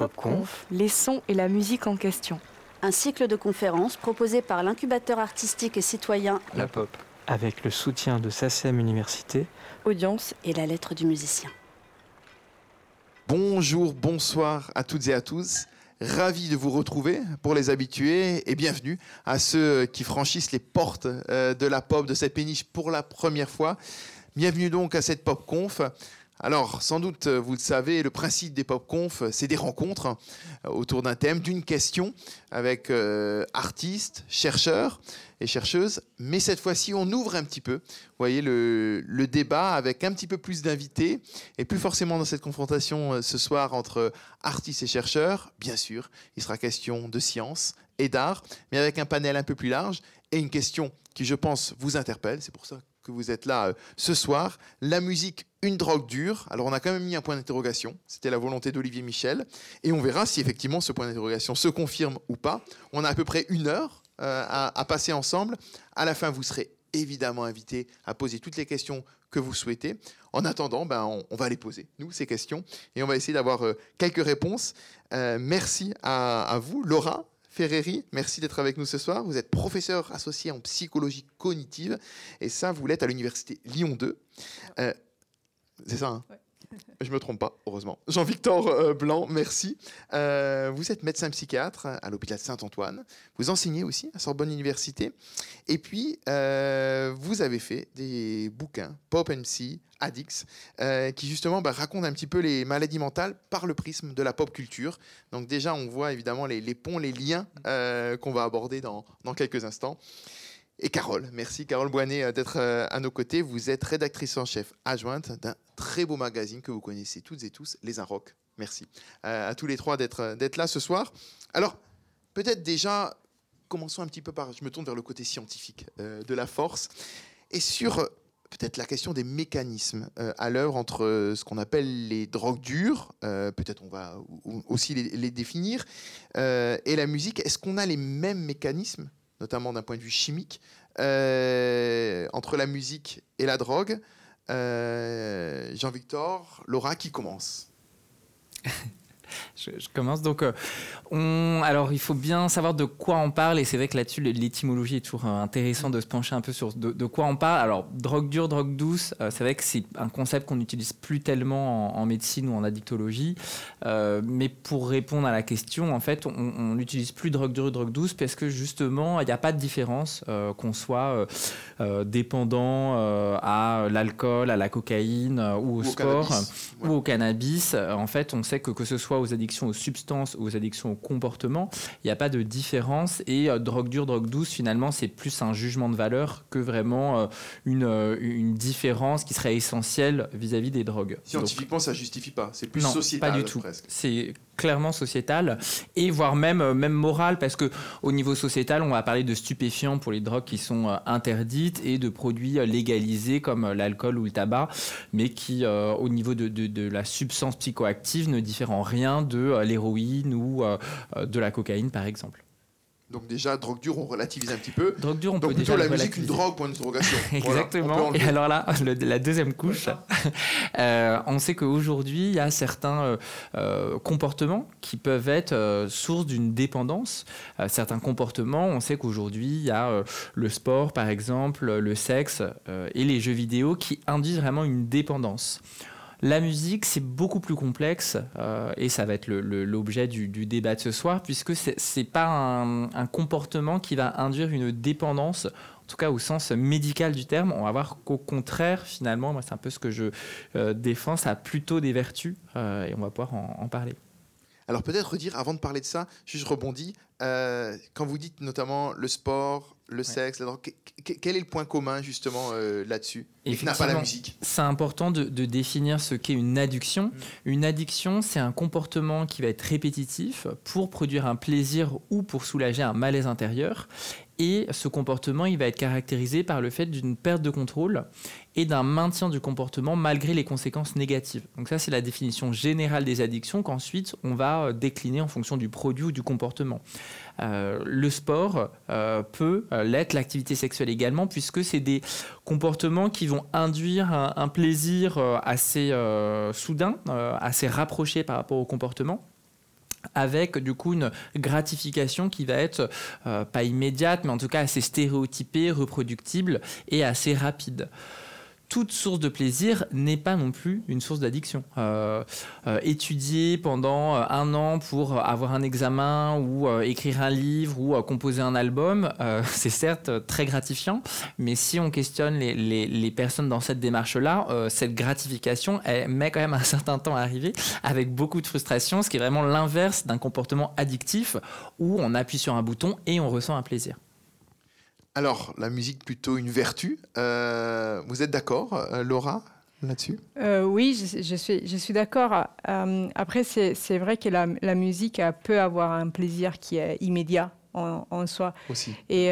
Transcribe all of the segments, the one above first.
PopConf, les sons et la musique en question. Un cycle de conférences proposé par l'incubateur artistique et citoyen La Pop. avec le soutien de SACEM Université. Audience et la lettre du musicien. Bonjour, bonsoir à toutes et à tous. Ravi de vous retrouver pour les habitués et bienvenue à ceux qui franchissent les portes euh, de la pop de cette péniche pour la première fois. Bienvenue donc à cette pop conf. Alors, sans doute, vous le savez, le principe des pop conf, c'est des rencontres euh, autour d'un thème, d'une question avec euh, artistes, chercheurs et chercheuses. Mais cette fois-ci, on ouvre un petit peu, vous voyez, le, débat avec un petit peu plus d'invités et plus forcément dans cette confrontation euh, ce soir entre artistes et chercheurs. Bien sûr, il sera question de science et d'art, mais avec un panel un peu plus large et une question qui, je pense, vous interpelle. C'est pour ça vous êtes là euh, ce soir. La musique, une drogue dure. Alors on a quand même mis un point d'interrogation. C'était la volonté d'Olivier Michel. Et on verra si effectivement ce point d'interrogation se confirme ou pas. On a à peu près une heure euh, à, passer ensemble. À la fin, vous serez évidemment invité à poser toutes les questions que vous souhaitez. En attendant, ben, on, va les poser, nous, ces questions, et on va essayer d'avoir euh, quelques réponses. Merci à vous, Laura. Ferreri, merci d'être avec nous ce soir. Vous êtes professeur associé en psychologie cognitive et ça, vous l'êtes à l'université Lyon 2. Euh, c'est ça, hein? Je me trompe pas, heureusement. Jean-Victor euh, Blanc, merci. Euh, vous êtes médecin psychiatre à l'hôpital Saint-Antoine. Vous enseignez aussi à Sorbonne Université. Et puis, euh, vous avez fait des bouquins, Pop MC, Addicts, qui justement bah, racontent un petit peu les maladies mentales par le prisme de la pop culture. Donc déjà, on voit évidemment les, les ponts, les liens qu'on va aborder dans, dans quelques instants. Et Carole, merci Carole Boinet euh, d'être euh, à nos côtés. Vous êtes rédactrice en chef adjointe d'un très beau magazine que vous connaissez toutes et tous, Les Inrocks. Merci euh, à tous les trois d'être là ce soir. Alors, peut-être déjà, commençons un petit peu par, je me tourne vers le côté scientifique de la force, et sur peut-être la question des mécanismes à l'œuvre entre ce qu'on appelle les drogues dures, peut-être on va aussi les, définir, et la musique. Est-ce qu'on a les mêmes mécanismes, notamment d'un point de vue chimique, euh, entre la musique et la drogue. Euh, Jean-Victor, Laura, qui commence? Je, je commence donc. euh, on, alors, il faut bien savoir de quoi on parle, et c'est vrai que là-dessus, l'étymologie est toujours euh, intéressant de se pencher un peu sur de, de quoi on parle. Alors, drogue dure, drogue douce, euh, c'est vrai que c'est un concept qu'on n'utilise plus tellement en, en médecine ou en addictologie. Euh, mais pour répondre à la question, en fait, on n'utilise plus drogue dure, drogue douce parce que justement, il n'y a pas de différence qu'on soit dépendant à l'alcool, à la cocaïne ou au Ou sport cannabis. ou au cannabis. En fait, on sait que que ce soit aux addictions aux substances ou aux addictions au comportement, il n'y a pas de différence. Et euh, drogue dure, drogue douce, finalement, c'est plus un jugement de valeur que vraiment euh, une, euh, une différence qui serait essentielle vis-à-vis des drogues. Donc, Scientifiquement, ça justifie pas. C'est plus non, sociétal pas du tout. presque. C'est clairement sociétal et voire même euh, même moral parce que au niveau sociétal, on va parler de stupéfiants pour les drogues qui sont euh, interdites et de produits euh, légalisés comme l'alcool ou le tabac, mais qui au niveau de, de, la substance psychoactive ne diffèrent en rien de l'héroïne ou de la cocaïne par exemple. Donc déjà, drogue dure, on relativise un petit peu. Drogue dure, on Donc peut plutôt déjà la musique, une drogue, point d'interrogation. Exactement. et alors là, le- la deuxième couche, euh, on sait qu'aujourd'hui, il y a certains euh, euh, comportements qui peuvent être euh, source d'une dépendance. Certains comportements, on sait qu'aujourd'hui, il y a le sport, par exemple, le sexe et les jeux vidéo qui induisent vraiment une dépendance. La musique, c'est beaucoup plus complexe euh, et ça va être l'objet du, débat de ce soir, puisque c'est c'est pas un, comportement qui va induire une dépendance, en tout cas au sens médical du terme. On va voir qu'au contraire, finalement, c'est un peu ce que je euh, défends, ça a plutôt des vertus euh, et on va pouvoir en, parler. Alors peut-être redire, avant de parler de ça, juste rebondis, quand vous dites notamment le sport, le sexe, la drogue, que- que- quel est le point commun justement euh, là-dessus Et qui n'a pas la musique C'est important de, de définir ce qu'est une addiction. Une addiction, c'est un comportement qui va être répétitif pour produire un plaisir ou pour soulager un malaise intérieur. Et ce comportement, il va être caractérisé par le fait d'une perte de contrôle et d'un maintien du comportement malgré les conséquences négatives. Donc ça, c'est la définition générale des addictions qu'ensuite on va euh, décliner en fonction du produit ou du comportement. Euh, le sport euh, peut euh, l'être, l'activité sexuelle également, puisque c'est des comportements qui vont induire un, plaisir assez soudain, assez rapproché par rapport au comportement. avec du coup une gratification qui va être pas immédiate, mais en tout cas assez stéréotypée, reproductible et assez rapide toute source de plaisir n'est pas non plus une source d'addiction. Euh, euh, étudier pendant euh, un an pour avoir un examen ou écrire un livre ou composer un album, c'est certes très gratifiant, mais si on questionne les, personnes dans cette démarche-là, cette gratification, met quand même un certain temps à arriver avec beaucoup de frustration, ce qui est vraiment l'inverse d'un comportement addictif où on appuie sur un bouton et on ressent un plaisir. Alors, la musique plutôt une vertu. Euh, vous êtes d'accord, euh, Laura là-dessus? Euh, Oui, je, suis, je suis d'accord. après, c'est vrai que la, musique peut avoir un plaisir qui est immédiat en, soi. Aussi. Et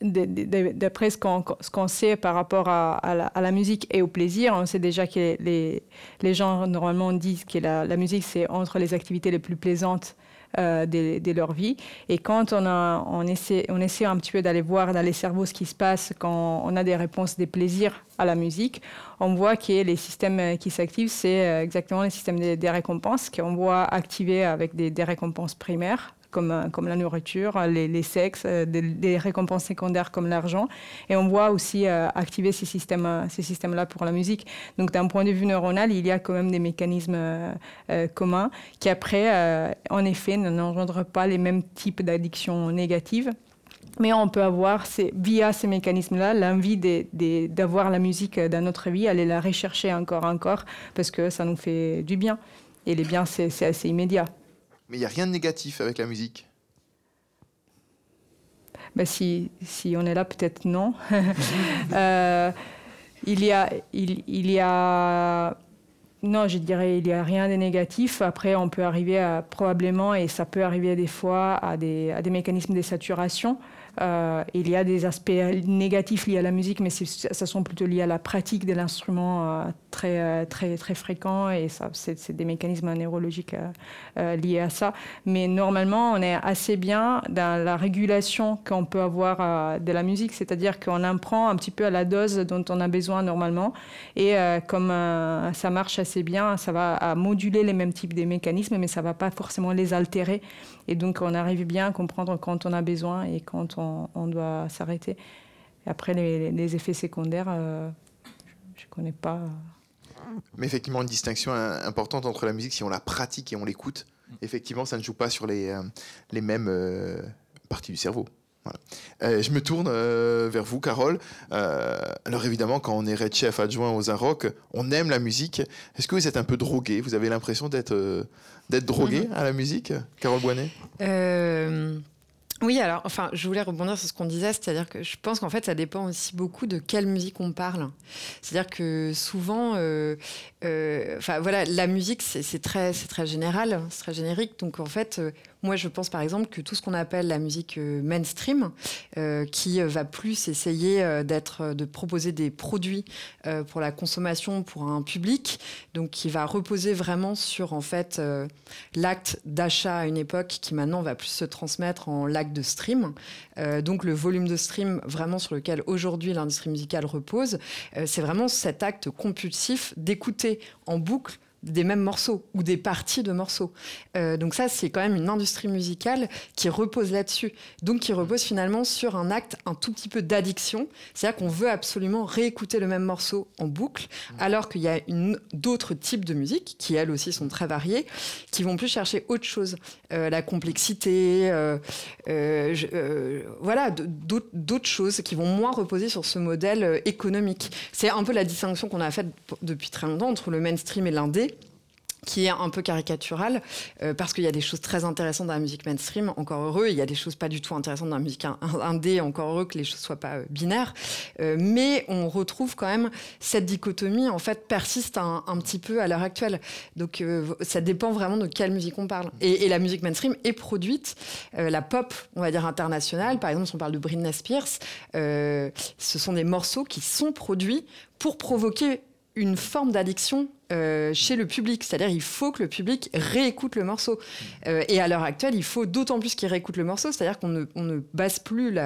d'après ce qu'on sait par rapport à, la, musique et au plaisir, on sait déjà que les, les gens normalement disent que la, la musique, c'est entre les activités les plus plaisantes euh, de, leur vie. Et quand on, essaie, on essaie un petit peu d'aller voir dans les cerveaux ce qui se passe quand on a des réponses, des plaisirs à la musique, on voit que les systèmes qui s'activent, c'est euh, exactement les systèmes des, récompenses qu'on voit activer avec des récompenses primaires comme, euh, comme la nourriture, les, les sexes, euh, des, récompenses secondaires comme l'argent. Et on voit aussi euh, activer ces systèmes-là ces systèmes pour la musique. Donc d'un point de vue neuronal, il y a quand même des mécanismes communs qui après, en effet, n'engendrent pas les mêmes types d'addictions négatives. Mais on peut avoir, via ces mécanismes-là, l'envie d'avoir la musique dans notre vie, aller la rechercher encore, encore, parce que ça nous fait du bien. Et les biens, c'est assez immédiat. Mais il n'y a rien de négatif avec la musique. Ben si, si on est là, peut-être non. Euh, il, y a, il, il, y a. Non, je dirais il n'y a rien de négatif. Après, on peut arriver à, probablement, et ça peut arriver des fois, à des, à des mécanismes de saturation. Euh, il y a des aspects négatifs liés à la musique, mais ça sont plutôt liés à la pratique de l'instrument euh, très, euh, très, très fréquent et c'est, des mécanismes neurologiques liés à ça. Mais normalement, on est assez bien dans la régulation qu'on peut avoir de la musique, c'est-à-dire qu'on en prend un petit peu à la dose dont on a besoin normalement. Et comme ça marche assez bien, ça va moduler les mêmes types de mécanismes, mais ça ne va pas forcément les altérer. Et donc, on arrive bien à comprendre quand on a besoin et quand on, doit s'arrêter. Après, les, effets secondaires, euh, je ne connais pas. Mais effectivement, une distinction importante entre la musique, si on la pratique et on l'écoute, effectivement, ça ne joue pas sur les, euh, mêmes euh, parties du cerveau. je me tourne vers vous, Carole. alors évidemment, quand on est red chef adjoint aux Aroc, on aime la musique. Est-ce que vous êtes un peu drogué? Vous avez l'impression d'être d'être drogué mhm. à la musique, Carole Boinet oui, alors, enfin, je voulais rebondir sur ce qu'on disait, c'est-à-dire que je pense qu'en fait, ça dépend aussi beaucoup de quelle musique on parle. C'est-à-dire que souvent, euh, euh, enfin voilà, la musique, c'est très, c'est très général, c'est très générique. Donc en fait, euh, moi, je pense par exemple que tout ce qu'on appelle la musique euh, mainstream, euh, qui euh, va plus essayer d'être, de proposer des produits pour la consommation pour un public, donc qui va reposer vraiment sur en fait l'acte d'achat à une époque qui maintenant va plus se transmettre en l'acte de stream. donc le volume de stream vraiment sur lequel aujourd'hui l'industrie musicale repose, c'est vraiment cet acte compulsif d'écouter en boucle des mêmes morceaux ou des parties de morceaux. Euh, donc ça, c'est quand même une industrie musicale qui repose là-dessus. Donc qui repose finalement sur un acte un tout petit peu d'addiction. C'est-à-dire qu'on veut absolument réécouter le même morceau en boucle, alors qu'il y a d'autres types de musique, qui elles aussi sont très variées, qui vont plus chercher autre chose. Euh, la complexité, euh, voilà, d'autres choses qui vont moins reposer sur ce modèle économique. C'est un peu la distinction qu'on a faite depuis très longtemps entre le mainstream et l'indé qui est un peu caricatural, euh, parce qu'il y a des choses très intéressantes dans la musique mainstream, encore heureux, il y a des choses pas du tout intéressantes dans la musique indé, encore heureux que les choses soient pas euh, binaires, euh, mais on retrouve quand même cette dichotomie, en fait, persiste un, petit peu à l'heure actuelle. Donc ça dépend vraiment de quelle musique on parle. Et, et la musique mainstream est produite, la pop, on va dire internationale, par exemple, si on parle de Britney Spears, ce sont des morceaux qui sont produits pour provoquer une forme d'addiction euh, chez le public. C'est-à-dire il faut que le public réécoute le morceau. Euh, et à l'heure actuelle, il faut d'autant plus qu'il réécoute le morceau. C'est-à-dire qu'on ne, on ne, base plus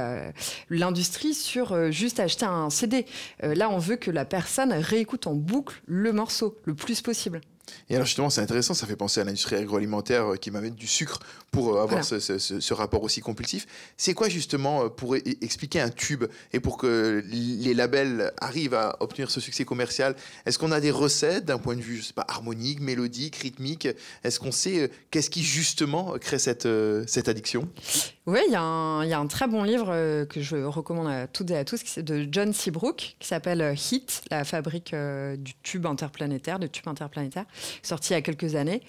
l'industrie sur euh, juste acheter un CD. là, on veut que la personne réécoute en boucle le morceau le plus possible. Et alors justement, c'est intéressant, ça fait penser à l'industrie agroalimentaire euh, qui m'amène du sucre pour euh, avoir Voilà. ce, ce- ce rapport aussi compulsif. C'est quoi justement euh, pour e- expliquer un tube et pour que les labels arrivent à obtenir ce succès commercial? Est-ce qu'on a des recettes d'un point de vue, je sais pas, harmonique, mélodique, rythmique? Est-ce qu'on sait qu'est-ce qui justement crée cette, cette addiction? Oui, il y, a un- il y a un très bon livre que je recommande à toutes et à tous, qui de John Seabrook, qui s'appelle Hit, la fabrique du tube interplanétaire, de tube interplanétaire, sorti il y a quelques années,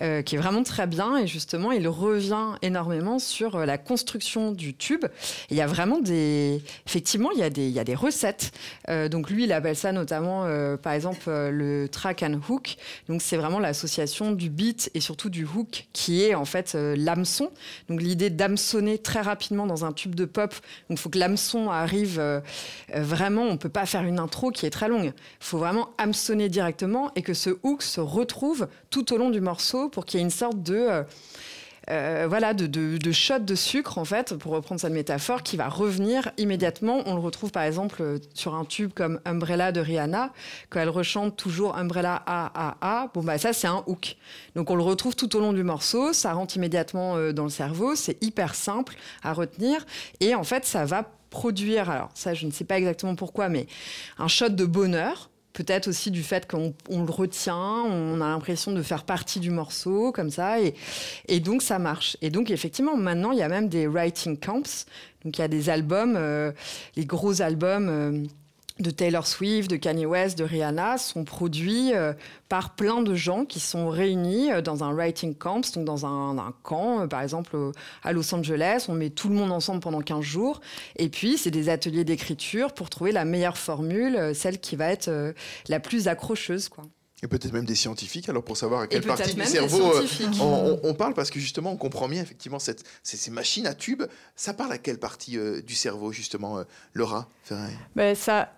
euh, qui est vraiment très bien. Et justement, il revient énormément sur euh, la construction du tube. Il y a vraiment des... Effectivement, il y a des, il y a des recettes. Euh, donc lui, il appelle ça notamment, par exemple, le track and hook. Donc c'est vraiment l'association du beat et surtout du hook, qui est en fait l'hameçon. Donc l'idée d'hameçonner très rapidement dans un tube de pop. Donc il faut que l'hameçon arrive vraiment. On peut pas faire une intro qui est très longue. Il faut vraiment hameçonner directement et que ce hook se retrouve tout au long du morceau pour qu'il y ait une sorte de euh, euh, voilà, de, de, de shot de sucre, en fait, pour reprendre cette métaphore, qui va revenir immédiatement. On le retrouve, par exemple, euh, sur un tube comme Umbrella de Rihanna, quand elle rechante toujours Umbrella A, A, A. Bon, bah, ça, c'est un hook. Donc, on le retrouve tout au long du morceau. Ça rentre immédiatement dans le cerveau. C'est hyper simple à retenir. Et en fait, ça va produire, alors ça, je ne sais pas exactement pourquoi, mais un shot de bonheur. Peut-être aussi du fait qu'on on le retient, on a l'impression de faire partie du morceau, comme ça, et, et donc ça marche. Et donc effectivement, maintenant, il y a même des writing camps. Donc il y a des albums, euh, les gros albums euh, de Taylor Swift, de Kanye West, de Rihanna sont produits euh, par plein de gens qui sont réunis euh, dans un writing camp, donc dans un, un camp, euh, par exemple à Los Angeles. On met tout le monde ensemble pendant 15 jours. Et puis, c'est des ateliers d'écriture pour trouver la meilleure formule, celle qui va être la plus accrocheuse. Quoi. Et peut-être même des scientifiques, alors pour savoir à quelle partie du cerveau on, on- on parle, parce que justement, on comprend bien, effectivement, cette, ces, ces machines à tubes, ça parle à quelle partie euh, du cerveau, justement, euh, Laura Ferrari? Ben, ça,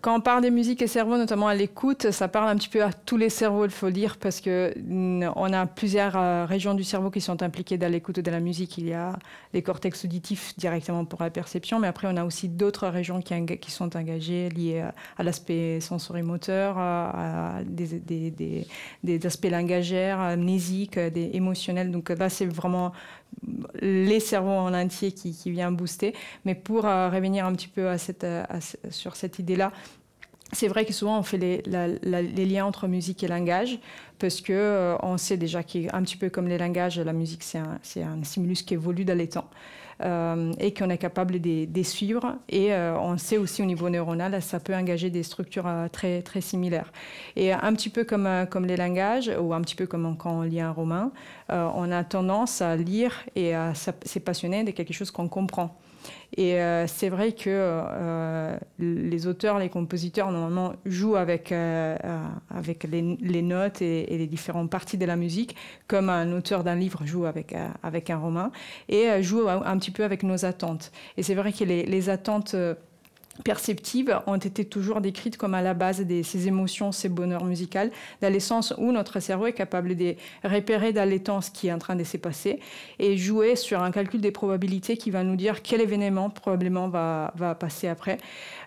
quand on parle des musiques et cerveau, notamment à l'écoute, ça parle un petit peu à tous les cerveaux, il faut dire, parce que on a plusieurs euh, régions du cerveau qui sont impliquées dans l'écoute de la musique. Il y a les cortex auditifs directement pour la perception, mais après on a aussi d'autres régions qui, sont engagées liées à, l'aspect sensorimoteur, à, à des aspects langagères, amnésiques, des émotionnels. Donc là, c'est vraiment les cerveaux en entier qui, qui vient booster. Mais pour euh, revenir un petit peu à cette, euh, sur cette idée-là, c'est vrai que souvent on fait les, les liens entre musique et langage parce que euh, on sait déjà qu'un petit peu comme les langages, la musique c'est un, un stimulus qui évolue dans les temps et qu'on est capable de, suivre. Et euh, on sait aussi au niveau neuronal, ça peut engager des structures euh, très, très similaires. Et un petit peu comme, euh, les langages, ou un petit peu comme quand on lit un roman, euh, on a tendance à lire et à se passionner de quelque chose qu'on comprend. Et euh, c'est vrai que euh, les auteurs, les compositeurs, normalement, jouent avec, euh, avec les, notes et, les différentes parties de la musique, comme un auteur d'un livre joue avec, avec un roman, et joue un, petit peu avec nos attentes. Et c'est vrai que les, attentes perceptives ont été toujours décrites comme à la base de ces émotions, ces bonheurs musicaux, dans le sens où notre cerveau est capable de repérer dans les temps ce qui est en train de se passer et jouer sur un calcul des probabilités qui va nous dire quel événement probablement va, va passer après.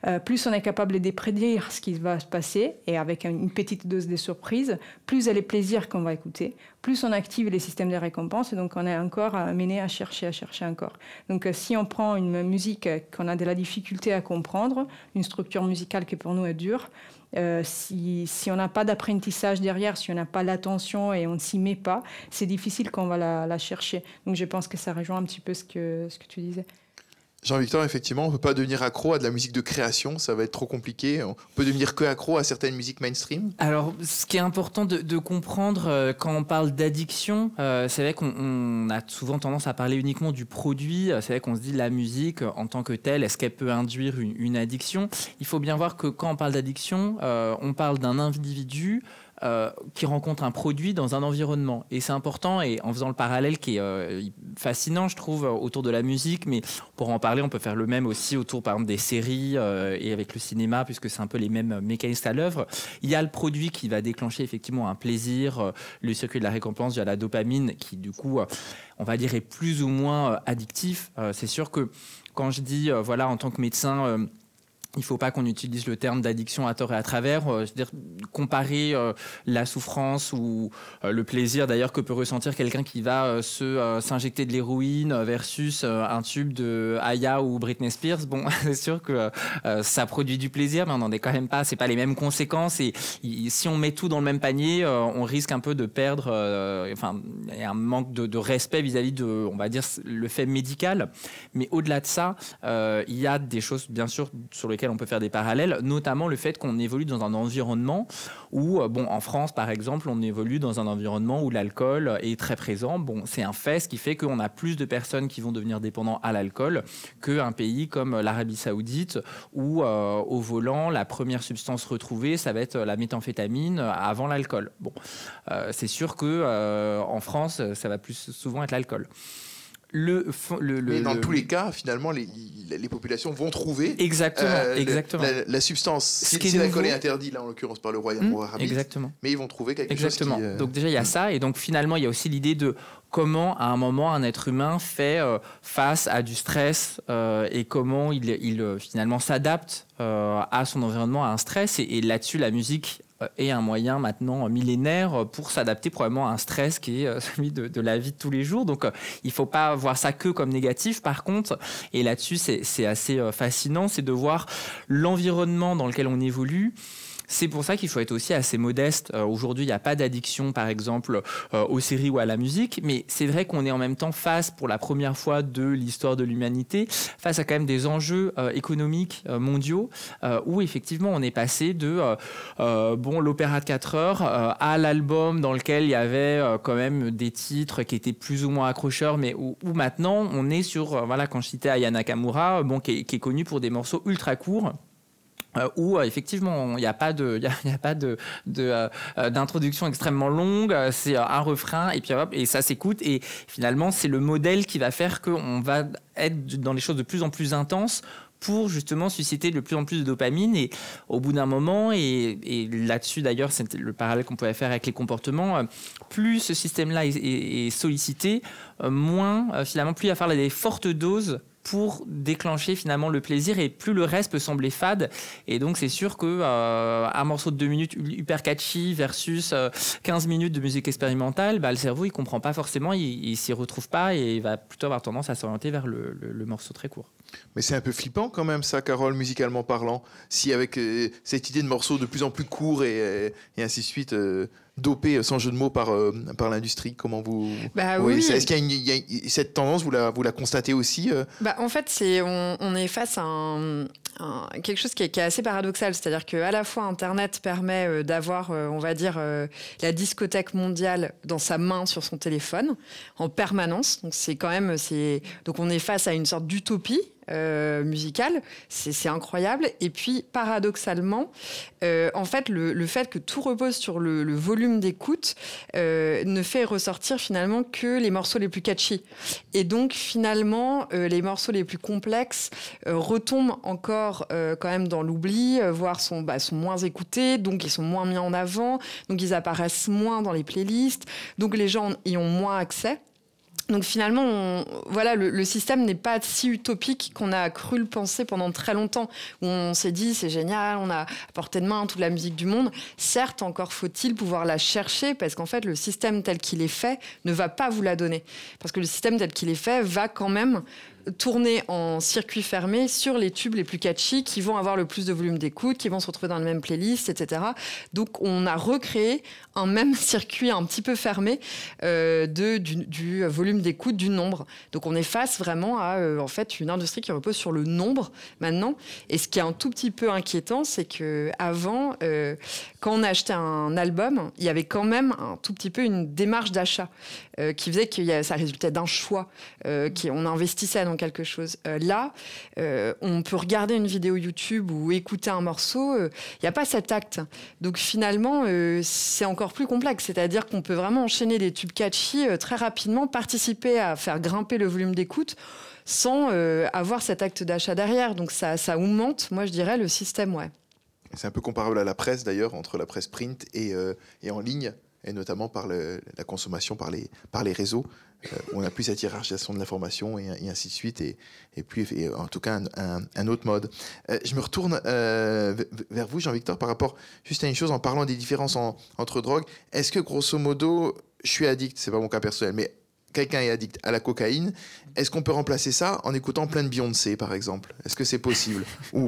Euh, plus on est capable de prédire ce qui va se passer et avec une petite dose de surprise, plus elle est plaisir qu'on va écouter, plus on active les systèmes de récompense donc on est encore amené à chercher, à chercher encore. Donc euh, si on prend une musique euh, qu'on a de la difficulté à comprendre, une structure musicale qui pour nous est dure, euh, si, on n'a pas d'apprentissage derrière, si on n'a pas l'attention et on ne s'y met pas, c'est difficile qu'on va la, la, chercher. Donc je pense que ça rejoint un petit peu ce que, ce que tu disais. Jean-Victor, effectivement, on ne peut pas devenir accro à de la musique de création, ça va être trop compliqué. On peut devenir que accro à certaines musiques mainstream. Alors, ce qui est important de, comprendre euh, quand on parle d'addiction, euh, c'est vrai qu'on on a souvent tendance à parler uniquement du produit. C'est vrai qu'on se dit la musique en tant que telle, est-ce qu'elle peut induire une, addiction? Il faut bien voir que quand on parle d'addiction, euh, on parle d'un individu euh, qui rencontre un produit dans un environnement. Et c'est important, et en faisant le parallèle qui est euh, fascinant, je trouve, autour de la musique, mais pour en parler, on peut faire le même aussi autour, par exemple, des séries euh, et avec le cinéma, puisque c'est un peu les mêmes mécanismes à l'œuvre. Il y a le produit qui va déclencher effectivement un plaisir, le circuit de la récompense via la dopamine, qui du coup, on va dire, est plus ou moins addictif. c'est sûr que quand je dis, voilà, en tant que médecin, il ne faut pas qu'on utilise le terme d'addiction à tort et à travers, euh, c'est-à-dire comparer euh, la souffrance ou euh, le plaisir d'ailleurs que peut ressentir quelqu'un qui va se s'injecter de l'héroïne versus un tube de Aya ou Britney Spears. Bon, c'est sûr que ça produit du plaisir, mais on n'en est quand même pas, c'est pas les mêmes conséquences et si on met tout dans le même panier, on risque un peu de perdre, enfin, un manque de, respect vis-à-vis de, on va dire, le fait médical. Mais au-delà de ça, il y a des choses bien sûr sur lesquelles on peut faire des parallèles, notamment le fait qu'on évolue dans un environnement où, euh, bon, en France par exemple, on évolue dans un environnement où l'alcool est très présent. Bon, c'est un fait, ce qui fait qu'on a plus de personnes qui vont devenir dépendants à l'alcool qu'un pays comme l'Arabie Saoudite où euh, au volant, la première substance retrouvée, ça va être la méthamphétamine avant l'alcool. Bon, euh, c'est sûr que en France, ça va plus souvent être l'alcool le, le, Mais dans tous les cas, finalement, les, les populations vont trouver exactement, euh, exactement. La, substance. Ce si, l'alcool est interdit, là, en l'occurrence, par le royaume mmh, arabe, exactement. mais ils vont trouver quelque exactement. chose Exactement. Donc déjà, il y a mmh. ça, et donc finalement, il y a aussi l'idée de comment, à un moment, un être humain fait euh, face à du stress euh, et comment il, il finalement s'adapte à son environnement, à un stress. et là-dessus, la musique est un moyen maintenant millénaire pour s'adapter probablement à un stress qui est euh, celui de, la vie de tous les jours. Donc euh, il ne faut pas voir ça que comme négatif. Par contre, et là-dessus c'est assez euh, fascinant, c'est de voir l'environnement dans lequel on évolue c'est pour ça qu'il faut être aussi assez modeste. Euh, aujourd'hui, il n'y a pas d'addiction, par exemple, euh, aux séries ou à la musique, mais c'est vrai qu'on est en même temps face, pour la première fois de l'histoire de l'humanité, face à quand même des enjeux euh, économiques mondiaux, où effectivement on est passé de bon l'opéra de 4 heures à l'album dans lequel il y avait quand même des titres qui étaient plus ou moins accrocheurs, mais où, maintenant on est sur, voilà, quand je citais Ayana Nakamura, bon, qui est connu pour des morceaux ultra courts euh, où euh, effectivement il n'y a pas de il y a, pas de euh, d'introduction extrêmement longue c'est un refrain et puis et ça s'écoute. Et finalement c'est le modèle qui va faire qu'on va être dans les choses de plus en plus intenses pour justement susciter de plus en plus de dopamine. Et au bout d'un moment et, là-dessus d'ailleurs c'est le parallèle qu'on pouvait faire avec les comportements plus ce système là est sollicité moins finalement plus il va falloir des fortes doses pour déclencher finalement le plaisir et plus le reste peut sembler fade. Et donc c'est sûr que euh, un morceau de 2 minutes hyper catchy versus 15 euh, minutes de musique expérimentale bah, le cerveau il comprend pas forcément il, il s'y retrouve pas et il va plutôt avoir tendance à s'orienter vers le, morceau très court. Mais c'est un peu flippant quand même ça Carole musicalement parlant si avec euh, cette idée de morceaux de plus en plus courts et, et ainsi de suite dopé, sans jeu de mots, par, euh, par l'industrie Comment vous. Bah, oui. Est-ce qu'il y, a cette tendance, vous la, vous la constatez aussi euh? Bah, En fait, c'est, on, on, est face à un, quelque chose qui est, qui est assez paradoxal. C'est-à-dire qu'à la fois, Internet permet euh, d'avoir, on va dire, la discothèque mondiale dans sa main sur son téléphone en permanence. Donc, c'est quand même. C'est... Donc, on est face à une sorte d'utopie euh, musicale. C'est incroyable. Et puis, paradoxalement, euh, en fait, le, fait que tout repose sur le, volume d'écoute euh, ne fait ressortir finalement que les morceaux les plus catchy. Et donc, finalement, les morceaux les plus complexes retombent encore quand même dans l'oubli, voire bah, sont moins écoutés, donc ils sont moins mis en avant, donc ils apparaissent moins dans les playlists, donc les gens y ont moins accès. Donc finalement, voilà, le, système n'est pas si utopique qu'on a cru le penser pendant très longtemps, où on s'est dit c'est génial, on a à portée de main toute la musique du monde. Certes, encore faut-il pouvoir la chercher, parce qu'en fait, le système tel qu'il est fait ne va pas vous la donner. Parce que le système tel qu'il est fait va quand même tourner en circuit fermé sur les tubes les plus catchy qui vont avoir le plus de volume d'écoute, qui vont se retrouver dans la même playlist, etc. Donc on a recréé un même circuit un petit peu fermé euh, de, du, volume d'écoute, du nombre. Donc on est face vraiment à euh, en fait une industrie qui repose sur le nombre maintenant. Et ce qui est un tout petit peu inquiétant, c'est que avant, euh, quand on achetait un album, il y avait quand même un tout petit peu une démarche d'achat qui faisait que ça résultait d'un choix, qui on investissait quelque chose. là, on peut regarder une vidéo YouTube ou écouter un morceau, il n'y a pas cet acte. Donc finalement, c'est encore plus complexe. C'est-à-dire qu'on peut vraiment enchaîner des tubes catchy euh, très rapidement, participer à faire grimper le volume d'écoute sans euh, avoir cet acte d'achat derrière. Donc ça, ça augmente, moi je dirais, le système, ouais. C'est un peu comparable à la presse d'ailleurs, entre la presse print et, euh, en ligne. et notamment par la consommation par les, réseaux, euh, on a plus cette hiérarchisation de l'information et, ainsi de suite, et, et puis en tout cas un, autre mode. Euh, je me retourne vers vous, Jean-Victor, par rapport juste à une chose, en parlant des différences entre drogues. Est-ce que grosso modo, je suis addict, c'est pas mon cas personnel, mais quelqu'un est addict à la cocaïne, est-ce qu'on peut remplacer ça en écoutant plein de Beyoncé, par exemple? Est-ce que c'est possible? Ou,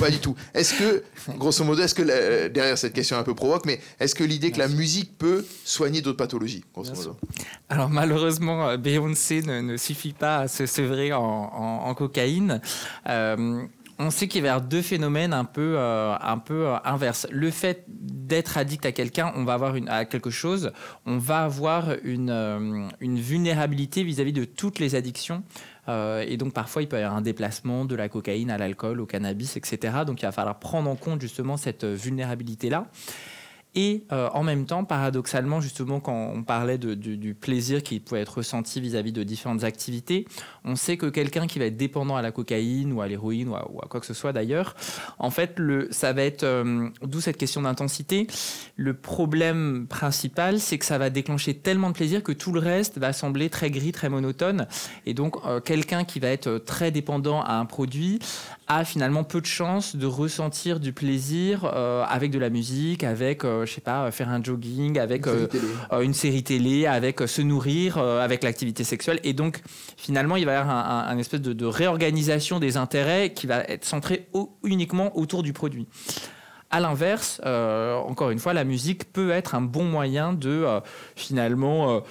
pas du tout? Est-ce que, grosso modo, est-ce que, derrière cette question un peu provoque, mais est-ce que l'idée que la musique peut soigner d'autres pathologies, grosso modo? Alors malheureusement, euh, Beyoncé ne, suffit pas à se sevrer en, cocaïne. Euh, on sait qu'il y a deux phénomènes un peu, euh, un peu euh, inverses. Le fait d'être addict à quelqu'un, on va avoir une, à quelque chose, on va avoir une, euh, une vulnérabilité vis-à-vis de toutes les addictions. et donc parfois il peut y avoir un déplacement de la cocaïne à l'alcool, au cannabis, etc. Donc il va falloir prendre en compte justement cette vulnérabilité-là. Et euh, en même temps, paradoxalement, justement, quand on parlait du, plaisir qui pouvait être ressenti vis-à-vis de différentes activités, on sait que quelqu'un qui va être dépendant à la cocaïne ou à l'héroïne ou, à quoi que ce soit d'ailleurs, en fait, le, ça va être, euh, d'où cette question d'intensité, le problème principal, c'est que ça va déclencher tellement de plaisir que tout le reste va sembler très gris, très monotone. Et donc, euh, quelqu'un qui va être très dépendant à un produit a finalement peu de chances de ressentir du plaisir avec de la musique, avec je sais pas, faire un jogging, avec une série, euh, euh, télé, avec euh, se nourrir, avec l'activité sexuelle. Et donc, finalement, il va y avoir un, espèce de, réorganisation des intérêts qui va être centré uniquement autour du produit. À l'inverse, encore une fois, la musique peut être un bon moyen de finalement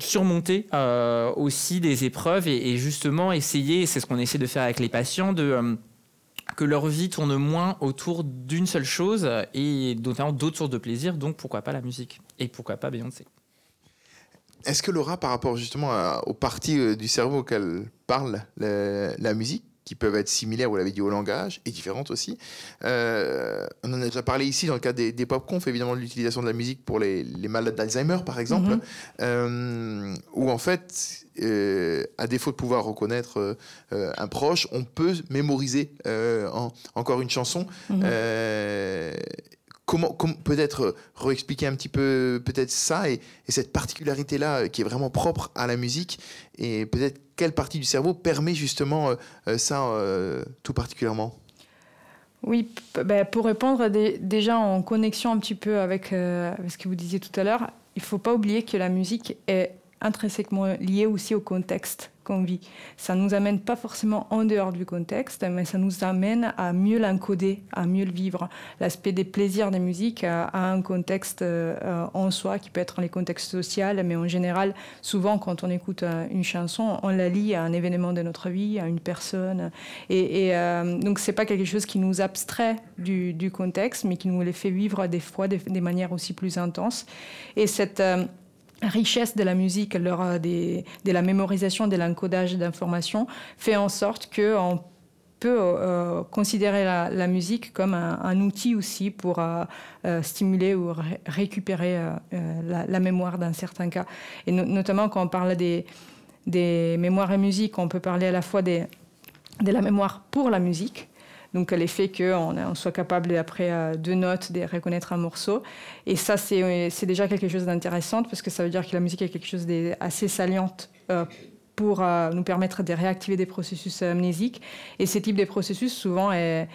surmonter aussi des épreuves et, justement essayer, c'est ce qu'on essaie de faire avec les patients, que leur vie tourne moins autour d'une seule chose et notamment d'autres sources de plaisir, donc pourquoi pas la musique et pourquoi pas Beyoncé. Est-ce que Laura, par rapport justement aux parties euh, du cerveau auxquelles parle la musique, qui peuvent être similaires, vous l'avez dit, au langage, et différentes aussi. Euh, on en a déjà parlé ici dans le cadre des, des pop-conf, évidemment, de l'utilisation de la musique pour les, malades d'Alzheimer, par exemple, mhm. euh, où en fait, euh, à défaut de pouvoir reconnaître un proche, on peut mémoriser encore une chanson. Mhm comment, peut-être euh, réexpliquer un petit peu peut-être ça et, cette particularité-là euh, qui est vraiment propre à la musique et peut-être quelle partie du cerveau permet justement euh, ça tout particulièrement? Oui, ben, pour répondre déjà en connexion un petit peu avec, avec ce que vous disiez tout à l'heure, il ne faut pas oublier que la musique est intrinsèquement liée aussi au contexte qu'on vit. Ça nous amène pas forcément en dehors du contexte, mais ça nous amène à mieux l'encoder, à mieux le vivre. L'aspect des plaisirs des musiques a, un contexte euh, en soi qui peut être les contextes sociaux, mais en général, souvent quand on écoute euh, une chanson, on la lie à un événement de notre vie, à une personne. Et, et euh, donc pas quelque chose qui nous abstrait du, contexte, mais qui nous les fait vivre des fois des manières aussi plus intenses. Et cette richesse de la musique, leur, de la mémorisation, de l'encodage d'informations, fait en sorte qu'on peut euh, considérer la, musique comme un, outil aussi pour euh, euh, stimuler ou récupérer la, mémoire dans certains cas. Et notamment quand on parle des, mémoires et musique, on peut parler à la fois de la mémoire pour la musique, donc l'effet qu'on on soit capable, après euh, deux notes, de reconnaître un morceau. Et ça, c'est déjà quelque chose d'intéressant parce que ça veut dire que la musique est quelque chose d'assez saliente euh, pour euh, nous permettre de réactiver des processus amnésiques. Et ce type de processus, souvent, est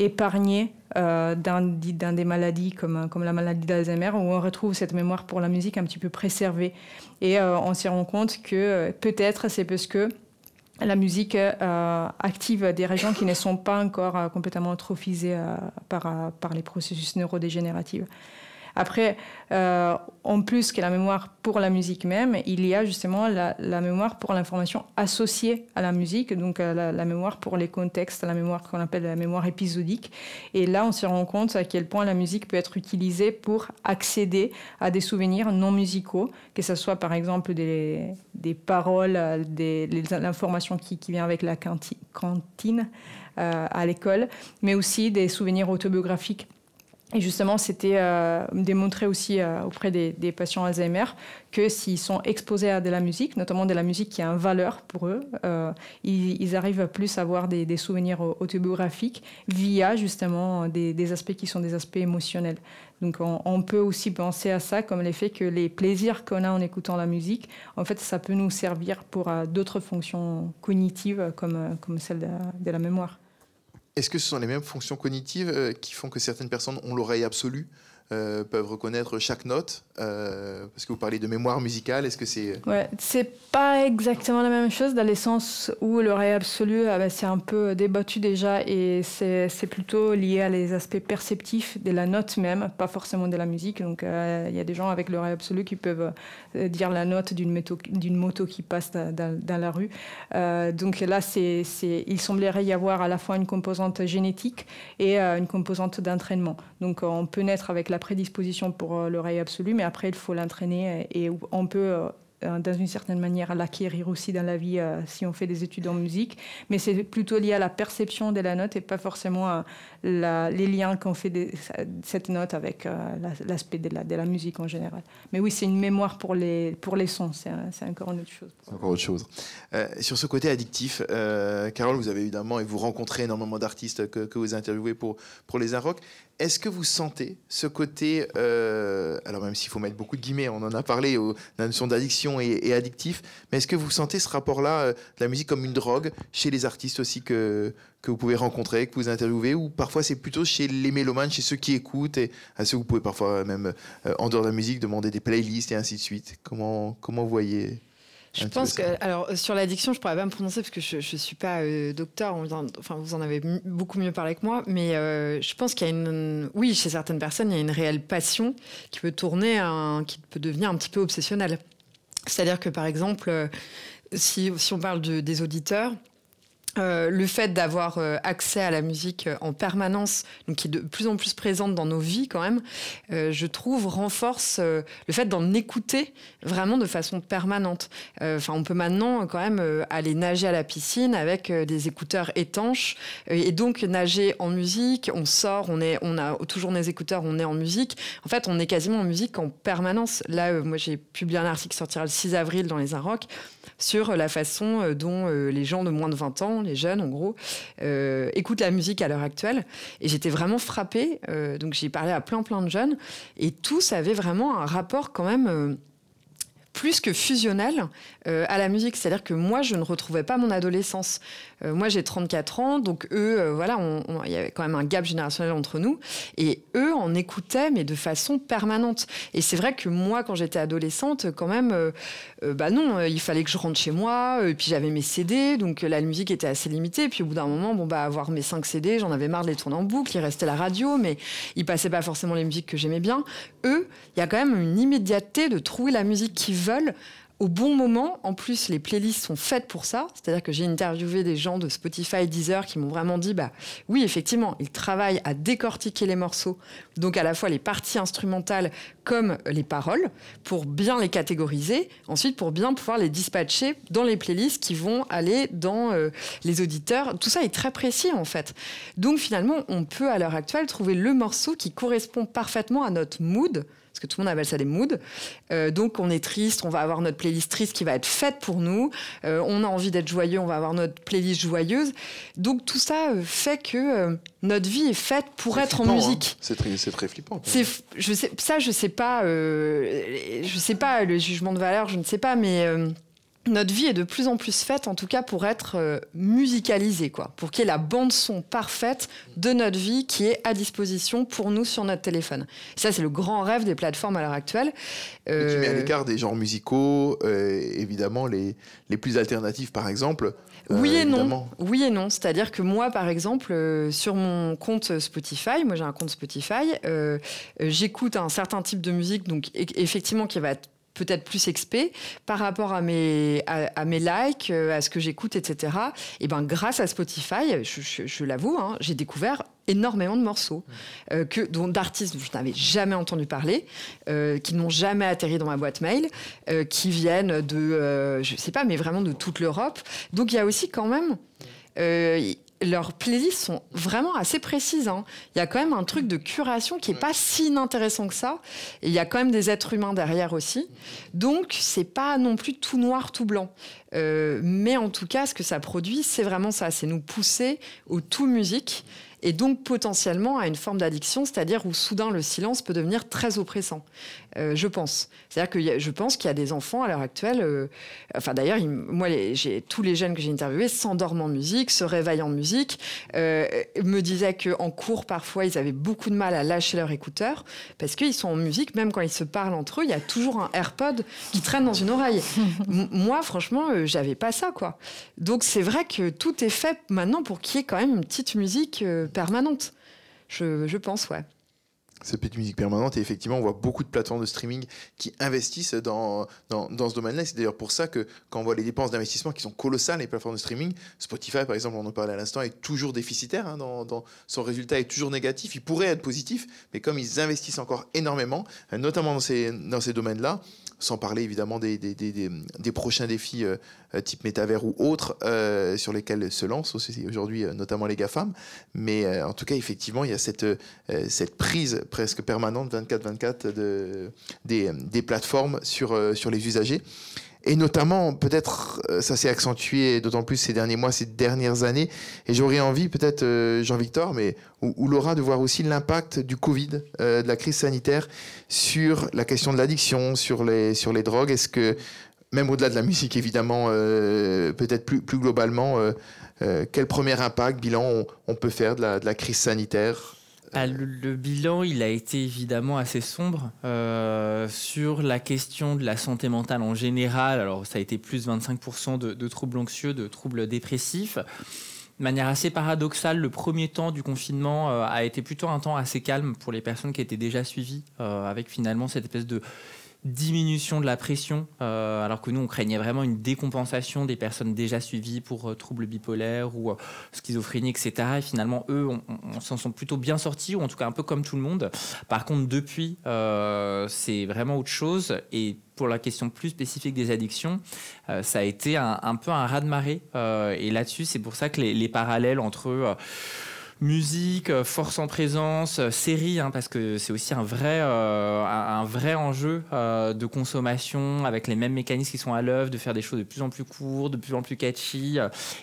épargné dans, des maladies comme la maladie d'Alzheimer, où on retrouve cette mémoire pour la musique un petit peu préservée. Et on s'y rend compte que peut-être c'est parce que la musique euh, active des régions qui ne sont pas encore euh, complètement atrophisées euh, par, par les processus neurodégénératifs. Après, euh, en plus que la mémoire pour la musique même, il y a justement la, mémoire pour l'information associée à la musique, donc euh, la, mémoire pour les contextes, la mémoire qu'on appelle la mémoire épisodique. Et là, on se rend compte à quel point la musique peut être utilisée pour accéder à des souvenirs non musicaux, que ce soit par exemple des, paroles, des, l'information qui, qui, vient avec la cantine, euh, à l'école, mais aussi des souvenirs autobiographiques Et justement, c'était euh, démontré aussi euh, auprès des, patients Alzheimer que s'ils sont exposés à de la musique, notamment de la musique qui a une valeur pour eux, euh, ils, arrivent plus à avoir des, souvenirs autobiographiques via justement des, aspects qui sont des aspects émotionnels. Donc on, peut aussi penser à ça comme l'effet que les plaisirs qu'on a en écoutant la musique, en fait, ça peut nous servir pour d'autres fonctions cognitives comme, comme celle de la mémoire. Est-ce que ce sont les mêmes fonctions cognitives euh, qui font que certaines personnes ont l'oreille absolue? Euh, peuvent reconnaître chaque note euh, Parce que vous parlez de mémoire musicale, est-ce que c'est... Ouais, c'est pas exactement la même chose dans le sens où l'oreille absolue, ah ben, c'est un peu débattu déjà et c'est, plutôt lié à les aspects perceptifs de la note même, pas forcément de la musique. Donc il y a des gens avec l'oreille absolue qui peuvent dire la note d'une, moto, qui passe dans, la rue. donc là, c'est, il semblerait y avoir à la fois une composante génétique et une composante d'entraînement. Donc on peut naître avec la la prédisposition pour euh, l'oreille absolue, mais après, il faut l'entraîner et on peut euh, euh, dans une certaine manière l'acquérir aussi dans la vie si on fait des études en musique, mais c'est plutôt lié à la perception de la note et pas forcément les liens qu'on fait de cette note avec l'aspect de la, musique en général. Mais oui, c'est une mémoire pour les, pour les sons, c'est encore une autre chose. Encore autre chose. sur ce côté addictif, Carole, vous avez évidemment, et vous rencontrez énormément d'artistes que, vous interviewez pour, pour les Inrocks. Est-ce que vous sentez ce côté, euh, alors même s'il faut mettre beaucoup de guillemets, on en a parlé, la notion d'addiction et, addictif, mais est-ce que vous sentez ce rapport-là euh, de la musique comme une drogue chez les artistes aussi que, que vous pouvez rencontrer, que vous interviewez, ou parfois c'est plutôt chez les mélomanes, chez ceux qui écoutent, et à ceux vous pouvez parfois même, euh, en dehors de la musique, demander des playlists et ainsi de suite Comment, comment vous voyez je pense que, alors, sur l'addiction, je pourrais pas me prononcer parce que je, ne suis pas euh, docteur. enfin, vous en avez beaucoup mieux parlé que moi, mais euh, je pense qu'il y a une, oui, chez certaines personnes, il y a une réelle passion qui peut tourner, qui peut devenir un petit peu obsessionnelle. C'est-à-dire que, par exemple, euh, si, si on parle de, des auditeurs, euh, le fait d'avoir euh, accès à la musique euh, en permanence, donc qui est de plus en plus présente dans nos vies quand même, je trouve renforce le fait d'en écouter vraiment de façon permanente. Enfin, on peut maintenant quand même aller nager à la piscine avec des écouteurs étanches et donc nager en musique. On sort, on est, on a toujours des écouteurs, on est en musique. En fait, on est quasiment en musique en permanence. Là, moi, j'ai publié un article qui sortira le 6 avril dans les Inrocks sur la façon dont les gens de moins de 20 ans les jeunes en gros, euh, écoutent la musique à l'heure actuelle. Et j'étais vraiment frappée. Euh, donc j'ai parlé à plein plein de jeunes et tous avaient vraiment un rapport quand même euh, plus que fusionnel à la musique. C'est-à-dire que moi, je ne retrouvais pas mon adolescence. Euh, moi, j'ai 34 ans, donc eux, euh, voilà, il y avait quand même un gap générationnel entre nous. Et eux en écoutaient, mais de façon permanente. Et c'est vrai que moi, quand j'étais adolescente, quand même, bah non, il fallait que je rentre chez moi, et puis j'avais mes CD, donc la musique était assez limitée. Et puis au bout d'un moment, bon, bah, avoir mes 5 CD, j'en avais marre de les tourner en boucle, il restait la radio, mais il passait pas forcément les musiques que j'aimais bien. Eux, il y a quand même une immédiateté de trouver la musique qu'ils veulent au bon moment. En plus, les playlists sont faites pour ça. C'est-à-dire que j'ai interviewé des gens de Spotify, Deezer qui m'ont vraiment dit, bah oui, effectivement, ils travaillent à décortiquer les morceaux, donc à la fois les parties instrumentales comme les paroles, pour bien les catégoriser. Ensuite, pour bien pouvoir les dispatcher dans les playlists qui vont aller dans euh, les auditeurs. Tout ça est très précis en fait. Donc finalement, on peut à l'heure actuelle trouver le morceau qui correspond parfaitement à notre mood parce que tout le monde appelle ça des moods. Euh, donc on est triste, on va avoir notre playlist triste qui va être faite pour nous. Euh, on a envie d'être joyeux, on va avoir notre playlist joyeuse. Donc tout ça euh, fait que notre vie est faite pour être en musique. Hein. C'est très, très, flippant. je sais, ça, je sais pas. je sais pas le jugement de valeur, je ne sais pas, mais notre vie est de plus en plus faite, en tout cas pour être euh, musicalisée, quoi, pour qu'il y ait la bande son parfaite de notre vie qui est à disposition pour nous sur notre téléphone. ça, c'est le grand rêve des plateformes à l'heure actuelle. Euh... qui met à euh, l'écart des genres musicaux, euh, évidemment les, les plus alternatifs, par exemple. Oui et non. Oui et non. C'est-à-dire que moi, par exemple, sur mon compte Spotify, moi j'ai un compte Spotify, j'écoute un certain type de musique, donc effectivement qui va être peut-être plus expé par rapport à mes, à, mes likes, euh, à ce que j'écoute, etc. Et ben grâce à Spotify, je, l'avoue, hein, j'ai découvert énormément de morceaux euh, que dont d'artistes dont je n'avais jamais entendu parler, euh, qui n'ont jamais atterri dans ma boîte mail, qui viennent de, je sais pas, mais vraiment de toute l'Europe. Donc il y a aussi quand même leurs playlists sont vraiment assez précises. hein. Il y a quand même un truc de curation qui est pas si inintéressant que ça. Il y a quand même des êtres humains derrière aussi. Donc, c'est pas non plus tout noir, tout blanc. Euh, mais en tout cas, ce que ça produit, c'est vraiment ça. C'est nous pousser au tout musique et donc potentiellement à une forme d'addiction, c'est-à-dire où soudain le silence peut devenir très oppressant. Euh, je pense. C'est-à-dire que je pense qu'il y a des enfants à l'heure actuelle. euh, enfin, d'ailleurs, moi, les- tous les jeunes que j'ai interviewés s'endorment en musique, se réveillent en musique, euh, me disaient qu'en cours, parfois, ils avaient beaucoup de mal à lâcher leur écouteur parce qu'ils sont en musique, même quand ils se parlent entre eux, il y a toujours un AirPod qui traîne dans une oreille. Moi, franchement, euh, j'avais pas ça, quoi. Donc, c'est vrai que tout est fait maintenant pour qu'il y ait quand même une petite musique permanente. Je, je pense, ouais. Cette petite musique permanente. Et effectivement, on voit beaucoup de plateformes de streaming qui investissent dans, dans, dans ce domaine-là. C'est d'ailleurs pour ça que quand on voit les dépenses d'investissement qui sont colossales, les plateformes de streaming, Spotify, par exemple, on en parlait à l'instant, est toujours déficitaire. hein, dans- son résultat est toujours négatif. Il pourrait être positif, mais comme ils investissent encore énormément, euh, notamment dans ces, dans ces domaines-là, sans parler évidemment des, des, des, des- prochains défis euh, euh, type métavers ou autres euh, sur lesquels se lancent aussi aujourd'hui notamment les GAFAM. Mais en tout cas, effectivement, il y a cette, cette prise presque permanente 24-24 de, des, plateformes sur, sur les usagers. Et notamment, peut-être, euh, ça s'est accentué d'autant plus ces derniers mois, ces dernières années. Et j'aurais envie, peut-être, euh, Jean-Victor, mais ou, Laura, de voir aussi l'impact du Covid, euh, de la crise sanitaire, sur la question de l'addiction, sur les, sur les drogues. Est-ce que, même au-delà de la musique, évidemment, peut-être plus, plus globalement, quel premier impact, bilan, on, peut faire de la crise sanitaire Ah, le, bilan, il a été évidemment assez sombre euh, sur la question de la santé mentale en général. Alors, ça a été plus 25% de, de troubles anxieux, de troubles dépressifs. De manière assez paradoxale, le premier temps du confinement euh, a été plutôt un temps assez calme pour les personnes qui étaient déjà suivies, euh, avec finalement cette espèce de diminution de la pression, euh, alors que nous, on craignait vraiment une décompensation des personnes déjà suivies pour euh, troubles bipolaires ou euh, schizophrénie, etc. Et finalement, eux, on, s'en sont plutôt bien sortis, ou en tout cas un peu comme tout le monde. Par contre, depuis, euh, c'est vraiment autre chose. Et pour la question plus spécifique des addictions, ça a été un, peu un raz-de-marée. Et là-dessus, c'est pour ça que les, les parallèles entre... musique, euh, force en présence, euh, série, hein, parce que c'est aussi un vrai, euh, un, vrai enjeu de consommation avec les mêmes mécanismes qui sont à l'œuvre, de faire des choses de plus en plus courtes, de plus en plus catchy,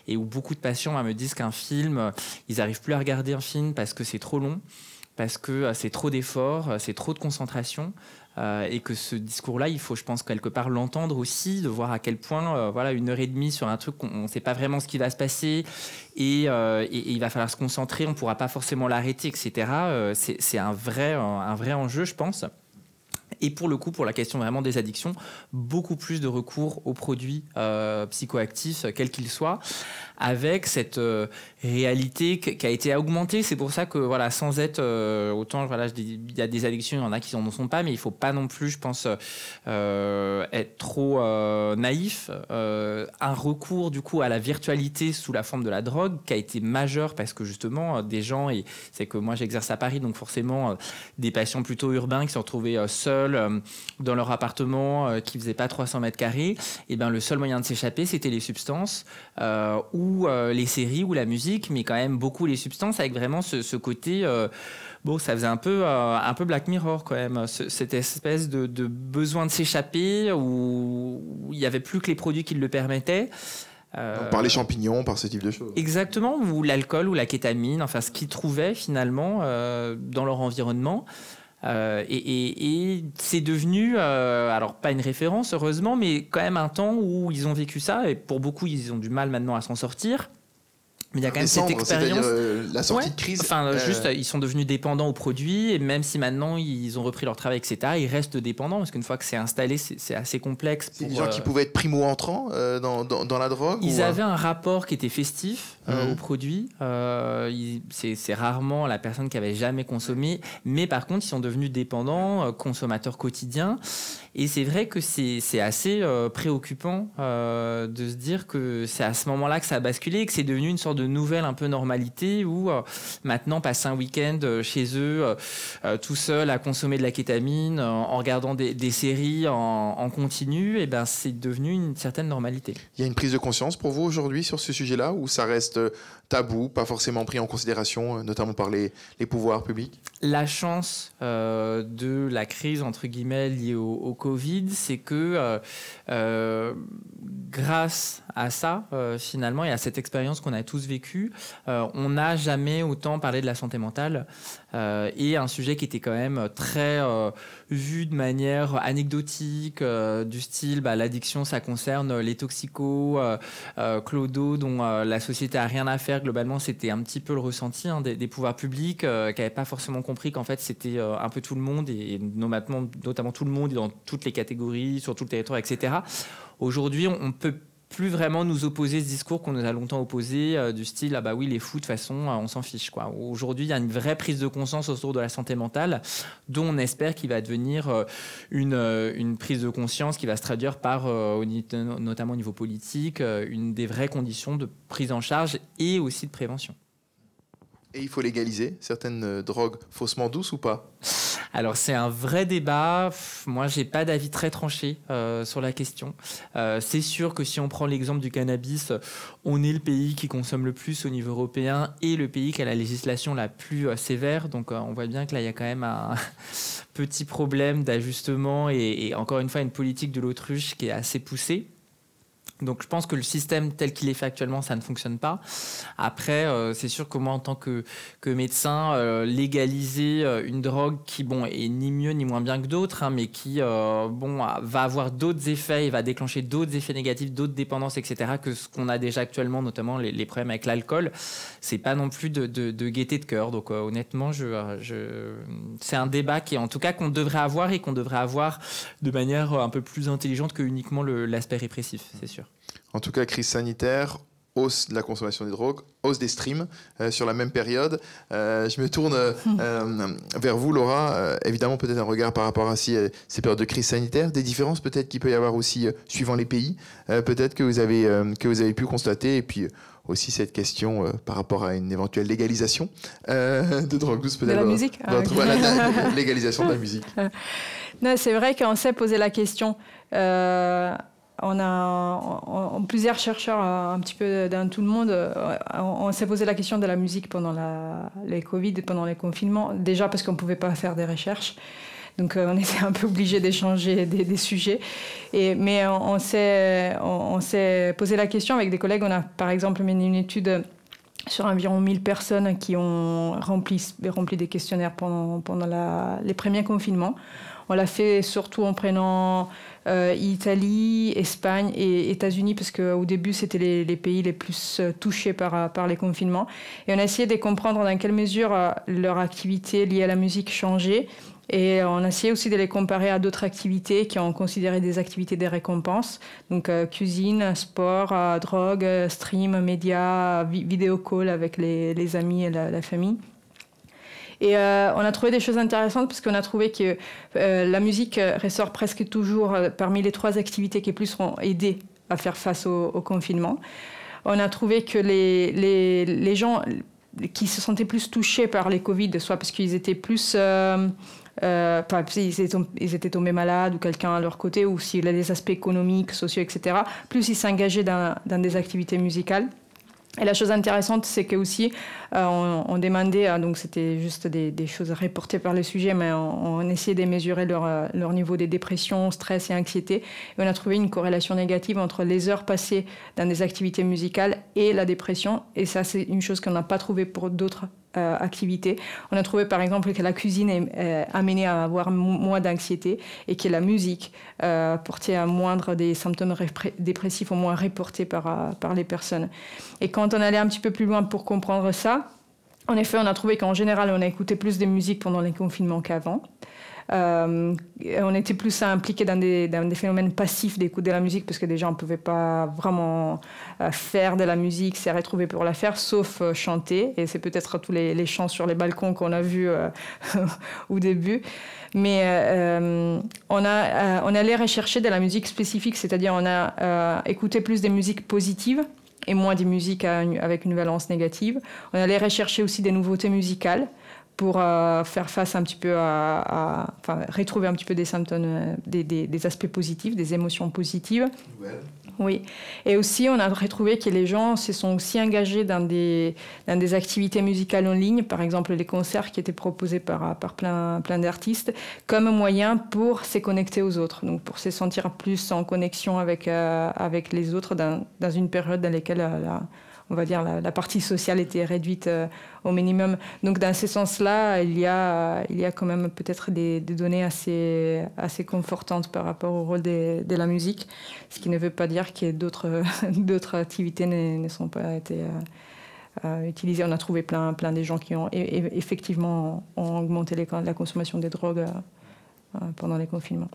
et où beaucoup de patients euh, me disent qu'un film, ils n'arrivent plus à regarder un film parce que c'est trop long, parce que c'est trop d'efforts, c'est trop de concentration. Euh, et que ce discours-là, il faut, je pense, quelque part l'entendre aussi, de voir à quel point, euh, voilà, une heure et demie sur un truc, on ne sait pas vraiment ce qui va se passer, et, euh, il va falloir se concentrer, on ne pourra pas forcément l'arrêter, etc. C'est un vrai, un vrai enjeu, je pense. Et pour le coup, pour la question vraiment des addictions, beaucoup plus de recours aux produits euh, psychoactifs, quels qu'ils soient, avec cette euh, réalité qui a été augmentée. C'est pour ça que, voilà, sans être euh, autant, voilà, il y a des addictions, il y en a qui n'en sont pas, mais il faut pas non plus, je pense, euh, être trop euh, naïf. Euh, un recours, du coup, à la virtualité sous la forme de la drogue qui a été majeur parce que, justement, euh, des gens, et c'est que moi j'exerce à Paris, donc forcément, euh, des patients plutôt urbains qui se retrouvaient euh, seuls euh, dans leur appartement, euh, qui faisaient pas 300 mètres carrés, et ben le seul moyen de s'échapper, c'était les substances euh, ou les séries ou la musique, mais quand même beaucoup les substances avec vraiment ce, ce côté. Bon, ça faisait un peu, euh, un peu Black Mirror quand même, ce- cette espèce de, de besoin de s'échapper où où il n'y avait plus que les produits qui le permettaient. Euh, Donc, Par les champignons, par ce type de choses. Exactement, ou l'alcool ou la kétamine, enfin ce qu'ils trouvaient finalement euh, dans leur environnement. Euh, et c'est devenu, euh, alors pas une référence heureusement, mais quand même un temps où ils ont vécu ça, et pour beaucoup ils ont du mal maintenant à s'en sortir. Mais il y a quand même cette expérience. euh, la sortie Ouais. de crise. Enfin, euh, juste, ils sont devenus dépendants aux produits, et même si maintenant ils ont repris leur travail, etc., ils restent dépendants, parce qu'une fois que c'est installé, c'est assez complexe. c'est des pour, gens qui euh, pouvaient être primo-entrants euh, dans, dans, dans la drogue ils ou, avaient un rapport qui était festif euh, Mhm. aux produits. Euh, ils- c'est c'est rarement la personne qui avait jamais consommé, mais par contre, ils sont devenus dépendants, euh, consommateurs quotidiens. Et c'est vrai que c'est assez euh, préoccupant euh, de se dire que c'est à ce moment-là que ça a basculé que c'est devenu une sorte de nouvelle un peu normalité où maintenant passer un week-end chez eux tout seul à consommer de la kétamine en, regardant des, séries en, continu, et ben c'est devenu une certaine normalité. Il y a une prise de conscience pour vous aujourd'hui sur ce sujet-là ou ça reste tabou, pas forcément pris en considération, notamment par les, pouvoirs publics La chance de la crise entre guillemets liée au, Covid, c'est que euh, grâce à ça, euh, finalement, et à cette expérience qu'on a tous vécue, euh, on n'a jamais autant parlé de la santé mentale et un sujet qui était quand même très vu de manière anecdotique, du style bah, l'addiction, ça concerne les toxicos, clodo, dont la société a rien à faire. Globalement, c'était un petit peu le ressenti hein, des, pouvoirs publics qui n'avaient pas forcément compris qu'en fait c'était un peu tout le monde et, notamment, notamment tout le monde dans toutes les catégories, sur tout le territoire, etc. Aujourd'hui, on peut plus vraiment nous opposer ce discours qu'on nous a longtemps opposé euh, du style ah bah oui les fous de toute façon euh, on s'en fiche quoi. Aujourd'hui il y a une vraie prise de conscience autour de la santé mentale dont on espère qu'il va devenir euh, une, une, prise de conscience qui va se traduire par notamment au niveau politique une des vraies conditions de prise en charge et aussi de prévention. Et il faut légaliser certaines drogues faussement douces ou pas? Alors c'est un vrai débat. Moi, j'ai pas d'avis très tranché euh, sur la question. Euh, c'est sûr que si on prend l'exemple du cannabis, on est le pays qui consomme le plus au niveau européen et le pays qui a la législation la plus euh, sévère. Donc on voit bien que là, il y a quand même un petit problème d'ajustement et, encore une fois une politique de l'autruche qui est assez poussée. Donc je pense que le système tel qu'il est fait actuellement, ça ne fonctionne pas. Après, euh, c'est sûr que moi, en tant que, médecin, euh, légaliser euh, une drogue qui, bon, est ni mieux ni moins bien que d'autres, hein, mais qui, bon, va avoir d'autres effets et va déclencher d'autres effets négatifs, d'autres dépendances, etc., que ce qu'on a déjà actuellement, notamment les, problèmes avec l'alcool, c'est pas non plus de, de, gaieté de cœur. Donc honnêtement, c'est un débat qui, en tout cas, qu'on devrait avoir et qu'on devrait avoir de manière un peu plus intelligente que uniquement l'aspect répressif, c'est sûr. En tout cas, crise sanitaire, hausse de la consommation des drogues, hausse des streams euh, sur la même période. Euh, je me tourne euh, vers vous, Laura. évidemment, peut-être un regard par rapport à ces périodes de crise sanitaire, des différences peut-être qu'il peut y avoir aussi suivant les pays, peut-être que vous avez que vous avez pu constater, et puis aussi cette question par rapport à une éventuelle légalisation de drogue douce, peut-être. De la musique. Ah, la légalisation de la musique. c'est vrai qu'on s'est posé la question on a plusieurs chercheurs un petit peu dans tout le monde. Euh, on, s'est posé la question de la musique pendant les Covid, pendant les confinements. Déjà parce qu'on ne pouvait pas faire des recherches. Donc euh, on était un peu obligé d'échanger des, sujets. Et, mais on, s'est, posé la question avec des collègues. On a par exemple mené une étude sur environ 1000 personnes qui ont rempli, des questionnaires pendant les premiers confinements. On l'a fait surtout en prenant euh, Italie, Espagne et États-Unis, parce qu'au début, c'était les, pays les plus euh, touchés par, par les confinements. Et on a essayé de comprendre dans quelle mesure euh, leur activité liée à la musique changeait. Et on a essayé aussi de les comparer à d'autres activités qui ont considéré des activités de récompense, donc cuisine, sport, drogue, stream, médias, vidéo call avec les, amis et la famille. Et euh, on a trouvé des choses intéressantes parce qu'on a trouvé que euh, la musique ressort presque toujours euh, parmi les trois activités qui plus ont aidé à faire face au, confinement. On a trouvé que les, gens qui se sentaient plus touchés par les Covid, soit parce qu'ils étaient plus... Euh, étaient, ils, étaient, tombés malades ou quelqu'un à leur côté, ou s'il y a des aspects économiques, sociaux, etc., plus ils s'engageaient dans des activités musicales. Et la chose intéressante, c'est que aussi, euh, on, demandait, euh, donc c'était juste des, choses reportées par le sujet, mais on, essayait de mesurer leur, euh, leur, niveau de dépression, stress et anxiété. Et on a trouvé une corrélation négative entre les heures passées dans des activités musicales et la dépression. Et ça, c'est une chose qu'on n'a pas trouvée pour d'autres euh. On a trouvé par exemple que la cuisine est euh, amenée à avoir moins d'anxiété et que la musique euh, portait à moindre des symptômes dépressifs au moins reportés par, par les personnes. Et quand on allait un petit peu plus loin pour comprendre ça, en effet, on a trouvé qu'en général, on a écouté plus de musique pendant les confinements qu'avant. Euh, on était plus impliqués dans des, phénomènes passifs d'écoute de la musique parce que déjà on ne pouvait pas vraiment euh, faire de la musique, s'y retrouver pour la faire, sauf euh, chanter. Et c'est peut-être tous les, chants sur les balcons qu'on a vus au début. Mais on, on allait rechercher de la musique spécifique, c'est-à-dire on a écouté plus des musiques positives et moins des musiques avec une valence négative. On allait rechercher aussi des nouveautés musicales pour euh, faire face un petit peu à, enfin, retrouver un petit peu des symptômes, euh, des, des, aspects positifs, des émotions positives. Oui. Et aussi, on a retrouvé que les gens se sont aussi engagés dans des, dans des activités musicales en ligne, par exemple les concerts qui étaient proposés par, par plein, plein d'artistes, comme moyen pour se connecter aux autres, donc pour se sentir plus en connexion avec, euh, avec les autres dans, dans, une période dans laquelle la, on va dire, la, partie sociale était réduite au minimum. Donc, dans ce sens-là, il, y a, il y a quand même peut-être des, données assez, assez confortantes par rapport au rôle de, la musique, ce qui ne veut pas dire que d'autres, activités ne, sont pas été euh, euh, utilisées. On a trouvé plein, plein de gens qui ont effectivement ont augmenté la consommation des drogues pendant les confinements.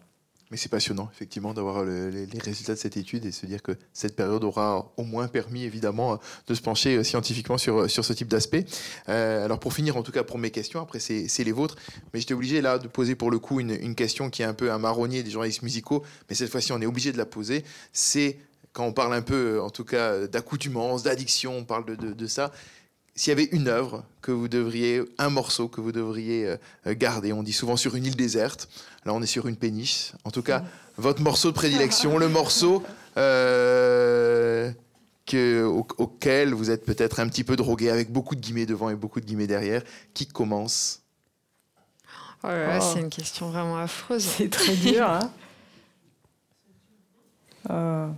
Mais c'est passionnant, effectivement, d'avoir les, résultats de cette étude et se dire que cette période aura au moins permis, évidemment, de se pencher euh, scientifiquement sur, euh, sur ce type d'aspect. Euh, alors, pour finir, en tout cas, pour mes questions, après, c'est les vôtres. Mais j'étais obligé, là, de poser pour le coup une, question qui est un peu un marronnier des journalistes musicaux. Mais cette fois-ci, on est obligé de la poser. C'est quand on parle un peu, en tout cas, d'accoutumance, d'addiction, on parle de, de ça s'il y avait une œuvre que vous devriez, un morceau que vous devriez euh, garder, on dit souvent sur une île déserte, là on est sur une péniche, en tout cas, votre morceau de prédilection, le morceau euh, que, auquel vous êtes peut-être un petit peu drogué, avec beaucoup de guillemets devant et beaucoup de guillemets derrière, qui commence? Oh oh. C'est une question vraiment affreuse. C'est très dur. Hein? Euh,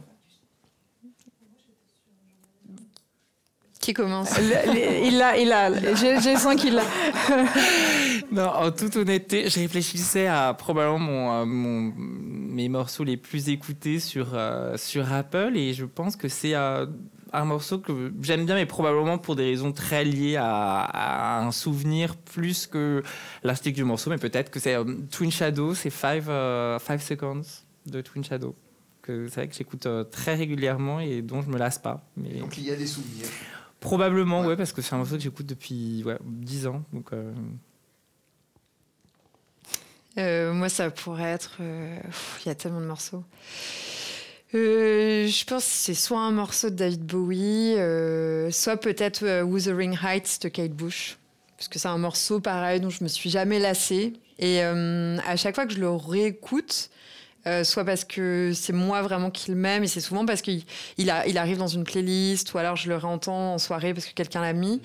Qui commence Il l'a, il a. J'ai sens qu'il l'a. non, en toute honnêteté, je réfléchissais à probablement mon, euh, mon, mes morceaux les plus écoutés sur, euh, sur Apple et je pense que c'est euh, un morceau que j'aime bien, mais probablement pour des raisons très liées à, un souvenir plus que l'article du morceau, mais peut-être que c'est Twin Shadow, c'est Five, five Seconds de Twin Shadow. C'est vrai que j'écoute très régulièrement et dont je me lasse pas. Mais... Donc il y a des souvenirs. Probablement, ouais. parce que c'est un morceau que j'écoute depuis ouais, 10 ans. Donc, euh. Euh, moi, ça pourrait être. Euh, il y a tellement de morceaux. je pense que c'est soit un morceau de David Bowie, soit peut-être Wuthering Heights de Kate Bush. Parce que c'est un morceau pareil dont je me suis jamais lassée. Et à chaque fois que je le réécoute, euh, soit parce que c'est moi vraiment qui le m'aime, et c'est souvent parce qu'il il, arrive dans une playlist, ou alors je le réentends en soirée parce que quelqu'un l'a mis.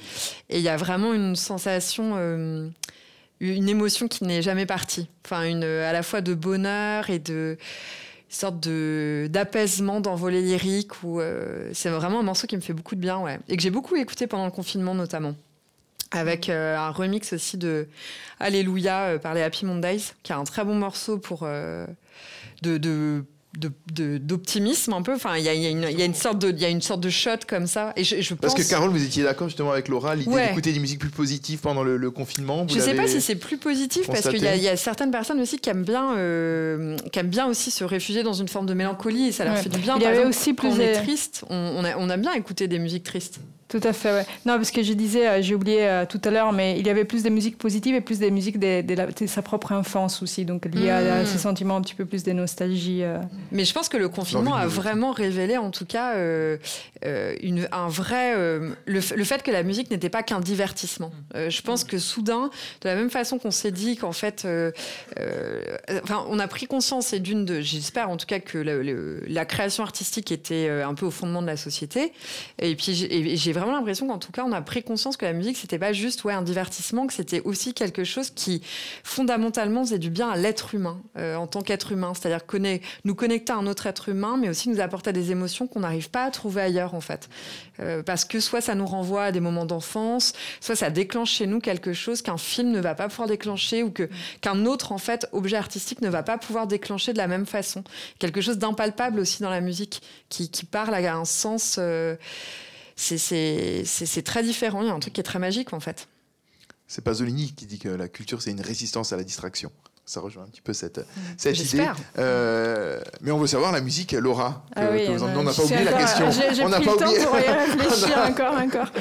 Et il y a vraiment une sensation, euh, une émotion qui n'est jamais partie. Enfin, une, à la fois de bonheur et de sorte de d'apaisement d'envolée lyrique où euh, c'est vraiment un morceau qui me fait beaucoup de bien ouais et que j'ai beaucoup écouté pendant le confinement notamment avec un remix aussi de Alléluia par les Happy Mondays qui est un très bon morceau pour de, d'optimisme un peu. Enfin, il y a, y, y a, une sorte de, il y a une sorte de shot comme ça. Et je, je Parce que Carole, vous étiez d'accord justement avec Laura, l'idée d'écouter des musiques plus positives pendant le, confinement. je ne sais pas si c'est plus positif parce qu'il y, y, a certaines personnes aussi qui aiment bien, euh, qui aiment bien aussi se réfugier dans une forme de mélancolie et ça leur fait du bien. Il y avait aussi plus. Quand on est triste, on, on, a, on a bien écouté des musiques tristes. Tout à fait, ouais. Non, parce que je disais, euh, j'ai oublié euh, tout à l'heure, mais il y avait plus de musiques positives et plus des musiques de, de, sa propre enfance aussi, donc lié à, mmh. ces sentiments un petit peu plus de nostalgie. Euh. Mais je pense que le confinement a vraiment révélé, en tout cas, une, un vrai. Le, le, fait que la musique n'était pas qu'un divertissement. je pense que soudain, de la même façon qu'on s'est dit qu'en fait. enfin, on a pris conscience, et d'une de. J'espère en tout cas que la création artistique était un peu au fondement de la société. Et puis, j'ai vraiment l'impression qu'en tout cas, on a pris conscience que la musique, c'était pas juste ouais, un divertissement, que c'était aussi quelque chose qui, fondamentalement, faisait du bien à l'être humain, euh, en tant qu'être humain. C'est-à-dire nous connecter à un autre être humain, mais aussi nous apporter des émotions qu'on n'arrive pas à trouver ailleurs, en fait. Euh, parce que soit ça nous renvoie à des moments d'enfance, soit ça déclenche chez nous quelque chose qu'un film ne va pas pouvoir déclencher ou que, qu'un autre, en fait, objet artistique ne va pas pouvoir déclencher de la même façon. Quelque chose d'impalpable aussi dans la musique, qui, qui parle à un sens... Euh, c'est très différent. Il y a un truc qui est très magique, en fait. C'est Pasolini qui dit que la culture, c'est une résistance à la distraction. Ça rejoint un petit peu cette, mmh. cette idée. Euh, mais on veut savoir la musique, Laura. ah oui, on n'a pas oublié la question. J'ai pris pas le oublié. temps pour y réfléchir encore, encore.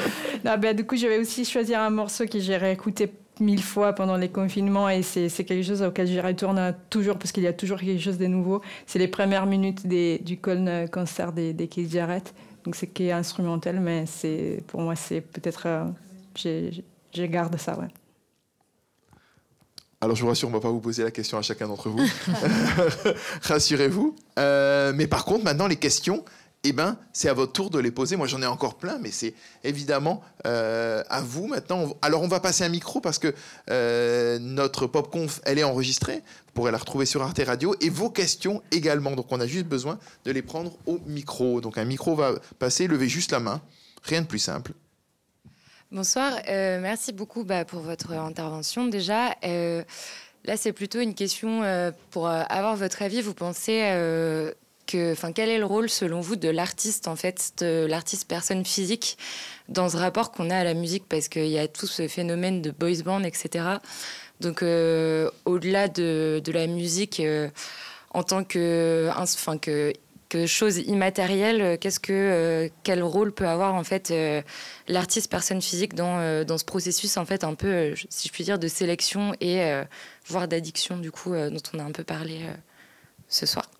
Non, bah, du coup, je vais aussi choisir un morceau que j'ai réécouté mille fois pendant les confinements et c'est quelque chose auquel je retourne toujours parce qu'il y a toujours quelque chose de nouveau. C'est les premières minutes des, du concert des, des Keith Jarrett donc c'est qui est instrumental, mais c'est pour moi c'est peut-être euh, j'ai je garde ça, ouais. Alors je vous rassure, on ne va pas vous poser la question à chacun d'entre vous. Rassurez-vous. Euh, mais par contre, maintenant, les questions, eh ben, c'est à votre tour de les poser. Moi, j'en ai encore plein, mais c'est évidemment euh, à vous maintenant. Alors, on va passer un micro parce que euh, notre PopConf, elle est enregistrée. Vous pourrez la retrouver sur Arte Radio et vos questions également. Donc, on a juste besoin de les prendre au micro. Donc, un micro va passer. Levez juste la main. Rien de plus simple. Bonsoir, euh, merci beaucoup bah, pour votre intervention déjà. Euh, là, c'est plutôt une question pour avoir votre avis. Vous pensez quel est le rôle selon vous de l'artiste en fait, l'artiste personne physique dans ce rapport qu'on a à la musique? Parce qu'il y a tout ce phénomène de boys band, etc. Donc, au-delà de, la musique en tant que, que chose immatérielle, euh, qu'est-ce que, euh, quel rôle peut avoir en fait euh, l'artiste personne physique dans, dans ce processus en fait un peu, si je puis dire, de sélection et voire d'addiction du coup dont on a un peu parlé ce soir?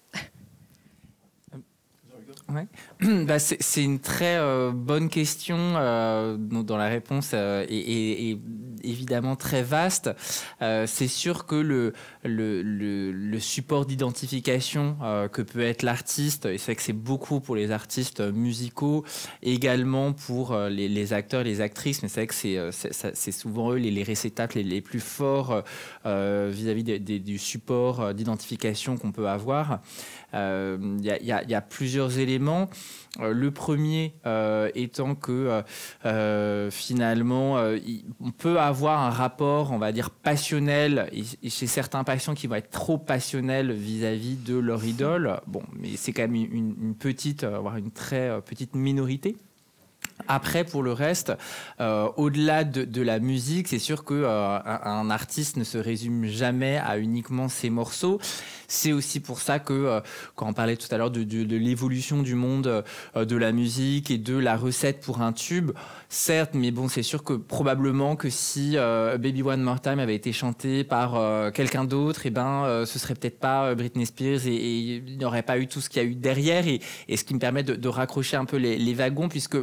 Ouais. Bah, c'est une très bonne question euh, dont, la réponse est, est, évidemment très vaste. Euh, c'est sûr que le, support d'identification euh, que peut être l'artiste, et c'est que c'est beaucoup pour les artistes musicaux, également pour euh, les, acteurs, les actrices, mais c'est que c'est souvent eux les, les réceptacles les, plus forts vis-à-vis du support d'identification qu'on peut avoir. Il y, a plusieurs éléments. Le premier étant que finalement, on peut avoir un rapport, on va dire, passionnel, chez certains patients qui vont être trop passionnels vis-à-vis de leur idole, bon, mais c'est quand même une, petite, euh, voire une très euh, petite minorité. Après, pour le reste, euh, au-delà de, la musique, c'est sûr qu'un un artiste ne se résume jamais à uniquement ses morceaux. C'est aussi pour ça que, euh, quand on parlait tout à l'heure de, l'évolution du monde euh, de la musique et de la recette pour un tube, certes, mais bon, c'est sûr que probablement que si euh, Baby One More Time avait été chanté par quelqu'un d'autre, et eh ben, ce serait peut-être pas Britney Spears et, il n'y aurait pas eu tout ce qu'il y a eu derrière. Et, ce qui me permet de, raccrocher un peu les wagons, puisque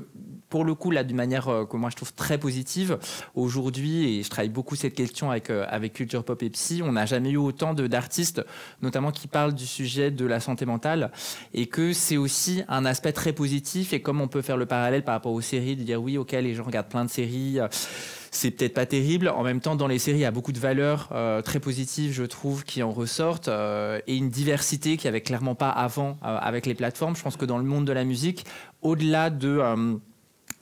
pour le coup, là, d'une manière que moi je trouve très positive, aujourd'hui, et je travaille beaucoup cette question avec, avec Culture Pop et Psy, on n'a jamais eu autant d'artistes, notamment qui parle du sujet de la santé mentale et que c'est aussi un aspect très positif et comme on peut faire le parallèle par rapport aux séries, de dire oui, ok, les gens regardent plein de séries c'est peut-être pas terrible. En même temps, dans les séries, il y a beaucoup de valeurs euh, très positives, je trouve, qui en ressortent, euh, et une diversité qui avait clairement pas avant euh, avec les plateformes. Je pense que dans le monde de la musique, au-delà de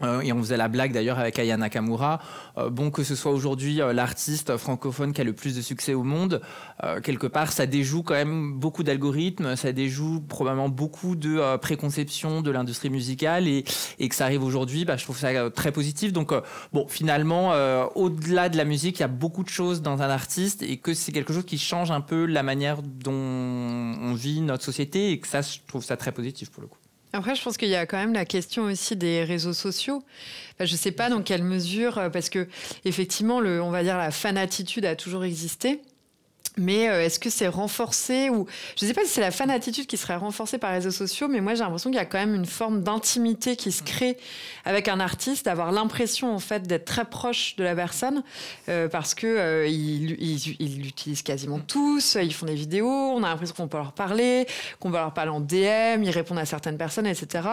euh, et on faisait la blague d'ailleurs avec Aya Nakamura. Euh, bon, que ce soit aujourd'hui euh, l'artiste francophone qui a le plus de succès au monde, quelque part, ça déjoue quand même beaucoup d'algorithmes, ça déjoue probablement beaucoup de préconceptions de l'industrie musicale et, et, que ça arrive aujourd'hui, bah, je trouve ça très positif. Donc, bon, finalement, au-delà de la musique, il y a beaucoup de choses dans un artiste et que c'est quelque chose qui change un peu la manière dont on vit notre société et que ça, je trouve ça très positif pour le coup. Après, je pense qu'il y a quand même la question aussi des réseaux sociaux. je ne sais pas dans quelle mesure, euh, parce que effectivement, le, on va dire la fanatitude a toujours existé. Mais euh, est-ce que c'est renforcé ou je ne sais pas si c'est la fan attitude qui serait renforcée par les réseaux sociaux, mais moi j'ai l'impression qu'il y a quand même une forme d'intimité qui se crée avec un artiste, d'avoir l'impression en fait d'être très proche de la personne euh, parce que euh, ils l'utilisent quasiment tous, ils font des vidéos, on a l'impression qu'on peut leur parler, qu'on va leur parler en DM, ils répondent à certaines personnes, etc.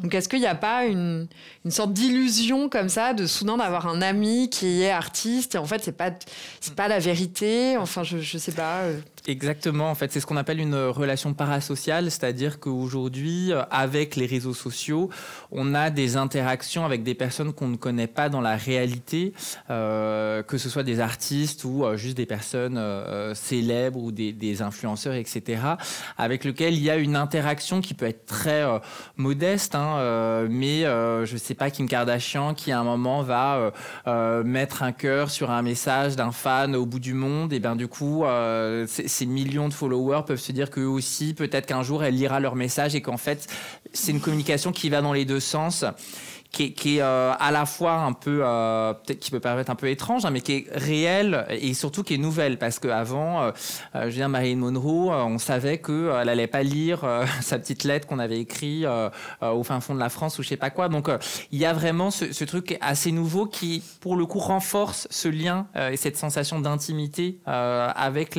Donc est-ce qu'il n'y a pas une, une sorte d'illusion comme ça de soudain d'avoir un ami qui est artiste et en fait c'est pas c'est pas la vérité, enfin je, je sais pas. Euh. Exactement, en fait, c'est ce qu'on appelle une relation parasociale, c'est-à-dire qu'aujourd'hui, euh, avec les réseaux sociaux, on a des interactions avec des personnes qu'on ne connaît pas dans la réalité, euh, que ce soit des artistes ou juste des personnes célèbres ou des, influenceurs, etc., avec lesquels il y a une interaction qui peut être très modeste, hein, mais je ne sais pas, Kim Kardashian qui à un moment va mettre un cœur sur un message d'un fan au bout du monde, et bien du coup, euh, ces millions de followers peuvent se dire qu'eux aussi, peut-être qu'un jour, elle lira leur message et qu'en fait, c'est une communication qui va dans les deux sens qui est, euh, à la fois un peu, euh, peut-être qui peut paraître un peu étrange, hein, mais qui est réelle et surtout qui est nouvelle. Parce qu'avant, euh, je viens Marilyn Monroe, on savait qu'elle n'allait pas lire sa petite lettre qu'on avait écrite au fin fond de la France ou je sais pas quoi. Donc il y a vraiment ce, ce, truc assez nouveau qui, pour le coup, renforce ce lien et cette sensation d'intimité avec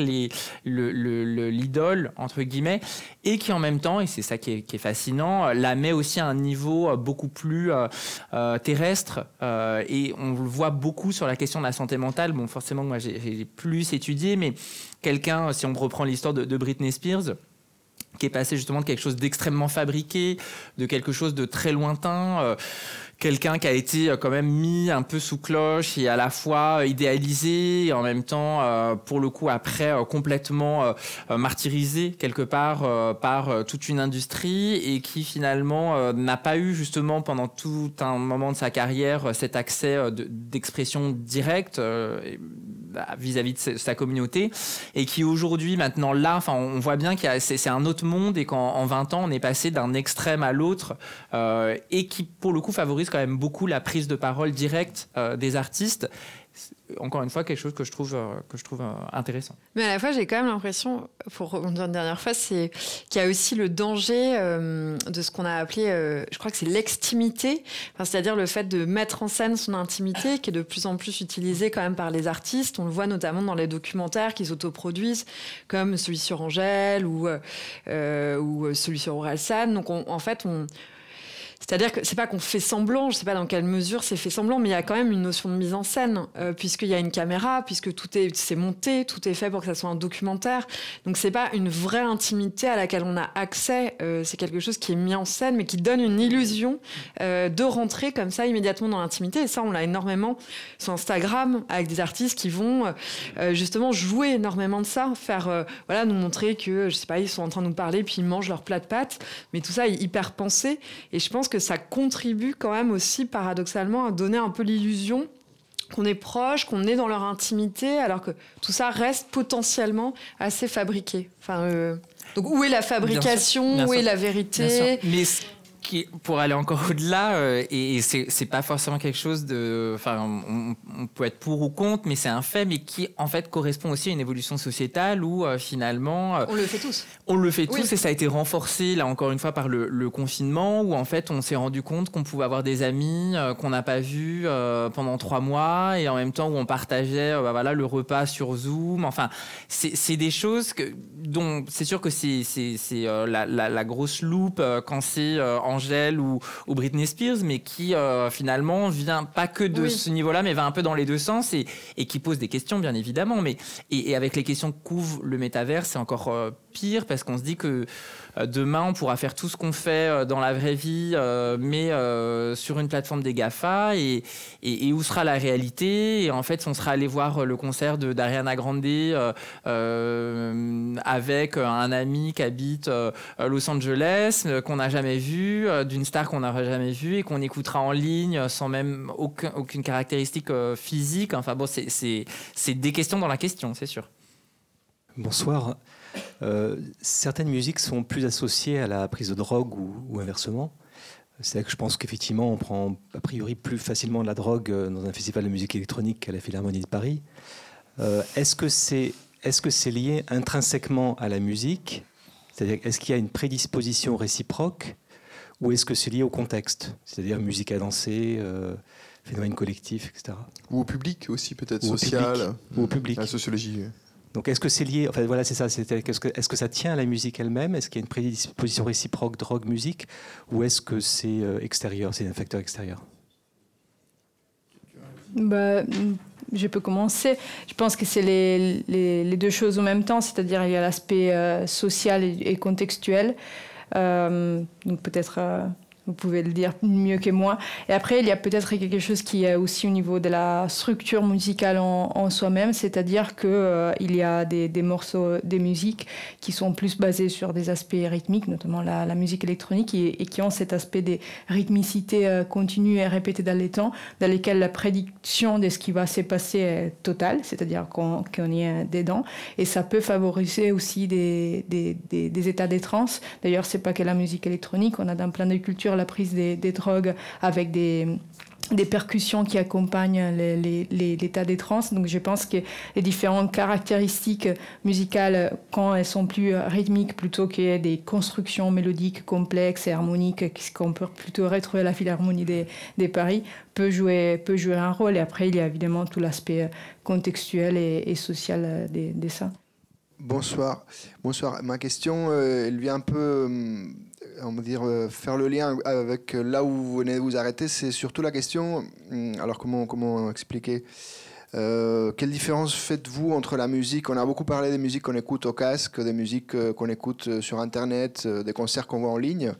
l'idole, entre guillemets, et qui en même temps, et c'est ça qui est, qui est, fascinant, la met aussi à un niveau beaucoup plus euh, terrestre euh, et on le voit beaucoup sur la question de la santé mentale. Bon, forcément, moi j'ai plus étudié, mais quelqu'un, si on reprend l'histoire de, Britney Spears, qui est passé justement de quelque chose d'extrêmement fabriqué, de quelque chose de très lointain, euh, quelqu'un qui a été euh, quand même mis un peu sous cloche et à la fois euh, idéalisé et en même temps, euh, pour le coup, après, complètement martyrisé quelque part par toute une industrie et qui finalement n'a pas eu justement pendant tout un moment de sa carrière cet accès d'expression directe bah, vis-à-vis de sa communauté et qui aujourd'hui, maintenant là, enfin, on voit bien que c'est un autre monde et qu'en 20 ans, on est passé d'un extrême à l'autre et qui, pour le coup, favorise quand même beaucoup la prise de parole directe euh, des artistes encore une fois quelque chose que je trouve euh, que je trouve euh, intéressant. Mais à la fois, j'ai quand même l'impression, pour rebondir une dernière fois, c'est qu'il y a aussi le danger de ce qu'on a appelé, je crois que c'est l'extimité, c'est-à-dire le fait de mettre en scène son intimité, qui est de plus en plus utilisé quand même par les artistes. On le voit notamment dans les documentaires qui s'autoproduisent, comme celui sur Angèle ou ou celui sur Orelsan. Donc en fait, on c'est-à-dire que c'est pas qu'on fait semblant, je sais pas dans quelle mesure c'est fait semblant, mais il y a quand même une notion de mise en scène, euh, puisqu'il y a une caméra, puisque tout est c'est monté, tout est fait pour que ça soit un documentaire. Donc c'est pas une vraie intimité à laquelle on a accès. Euh, c'est quelque chose qui est mis en scène, mais qui donne une illusion euh, de rentrer comme ça immédiatement dans l'intimité. Et ça, on l'a énormément sur Instagram avec des artistes qui vont justement jouer énormément de ça, faire voilà nous montrer que je sais pas ils sont en train de nous parler puis ils mangent leur plat de pâtes, mais tout ça est hyper pensé. Et je pense que ça contribue quand même aussi paradoxalement à donner un peu l'illusion qu'on est proche, qu'on est dans leur intimité, alors que tout ça reste potentiellement assez fabriqué. Enfin, euh, Donc où est la fabrication, où est la vérité? Pour aller encore au-delà, euh, et, c'est pas forcément quelque chose de. Enfin, on, peut être pour ou contre, mais c'est un fait, mais qui en fait correspond aussi à une évolution sociétale où euh, finalement. Euh, on le fait tous. On le fait tous, et ça a été renforcé, là encore une fois, par le, confinement, où en fait on s'est rendu compte qu'on pouvait avoir des amis qu'on n'a pas vus pendant trois mois, et en même temps où on partageait bah, voilà, le repas sur Zoom. Enfin, c'est des choses que, dont c'est sûr que c'est la, la, la, grosse loupe quand c'est en Angèle ou, Britney Spears, mais qui euh, finalement vient pas que de ce niveau-là, mais va un peu dans les deux sens et, qui pose des questions, bien évidemment. Mais, et, avec les questions qu'ouvre le métavers, c'est encore euh, pire parce qu'on se dit que demain, on pourra faire tout ce qu'on fait euh, dans la vraie vie, euh, mais sur une plateforme des GAFA. Et, où sera la réalité? Et en fait, on sera allé voir le concert d'Ariana Grande avec un ami qui habite Los Angeles, qu'on n'a jamais vu, d'une star qu'on n'aura jamais vue et qu'on écoutera en ligne sans même aucun, aucune caractéristique physique. Enfin bon, c'est des questions dans la question, c'est sûr. Bonsoir. Euh, certaines musiques sont plus associées à la prise de drogue ou, inversement. C'est là que je pense qu'effectivement, on prend a priori plus facilement de la drogue euh, dans un festival de musique électronique qu'à la Philharmonie de Paris. Euh, est-ce que c'est est -ce c'est lié intrinsèquement à la musique? C'est-à-dire, est-ce qu'il y a une prédisposition réciproque ou est-ce que c'est lié au contexte? C'est-à-dire musique à danser, phénomène collectif, etc. Ou au public aussi, peut-être social. ou au public. La sociologie. Donc est-ce que c'est lié Enfin voilà, c'est ça. Est-ce que, ça tient à la musique elle-même? Est-ce qu'il y a une prédisposition réciproque drogue-musique? Ou est-ce que c'est euh, extérieur C'est un facteur extérieur? Bah, je peux commencer. Je pense que c'est les, les, deux choses en même temps, c'est-à-dire il y a l'aspect euh, social et, contextuel. Euh, donc peut-être vous pouvez le dire mieux que moi. Et après, il y a peut-être quelque chose qui est aussi au niveau de la structure musicale en, soi-même, c'est-à-dire qu'il euh, il y a des, morceaux, des musiques qui sont plus basées sur des aspects rythmiques, notamment la, musique électronique, et, qui ont cet aspect des rythmicités euh, continues et répétées dans les temps, dans lesquelles la prédiction de ce qui va se passer est totale, c'est-à-dire qu'on y est dedans. Et ça peut favoriser aussi des, des, des, des états de transe. D'ailleurs, c'est pas que la musique électronique, on a dans plein de cultures la prise des, drogues avec des percussions qui accompagnent l'état des trans. Donc je pense que les différentes caractéristiques musicales, quand elles sont plus rythmiques plutôt que des constructions mélodiques complexes et harmoniques, qu'on peut plutôt retrouver la philharmonie des, Paris, peut jouer, un rôle. Et après, il y a évidemment tout l'aspect contextuel et, social des, des ça. Bonsoir. Bonsoir. Ma question, euh, elle vient un peu hum, on va dire, euh, faire le lien avec là où vous venez de vous arrêter, c'est surtout la question, hum, alors comment, comment expliquer euh, quelle différence faites-vous entre la musique? On a beaucoup parlé des musiques qu'on écoute au casque, des musiques euh, qu'on écoute sur Internet, des concerts qu'on voit en ligne.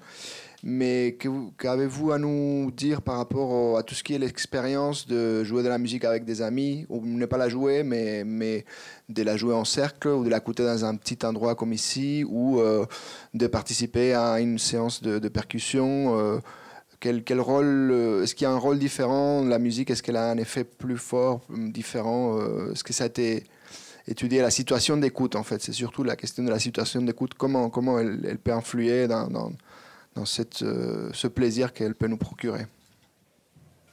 Mais qu'avez-vous à nous dire par rapport à tout ce qui est l'expérience de jouer de la musique avec des amis, ou ne pas la jouer, mais, mais de la jouer en cercle, ou de l'écouter dans un petit endroit comme ici, ou euh, de participer à une séance de, percussion euh, quel, quel, rôle euh, Est-ce qu'il y a un rôle différent La musique, est-ce qu'elle a un effet plus fort, différent Est-ce que ça a été étudié la situation d'écoute en fait? C'est surtout la question de la situation d'écoute. Comment, comment elle, peut influer dans dans cette, euh, ce plaisir qu'elle peut nous procurer.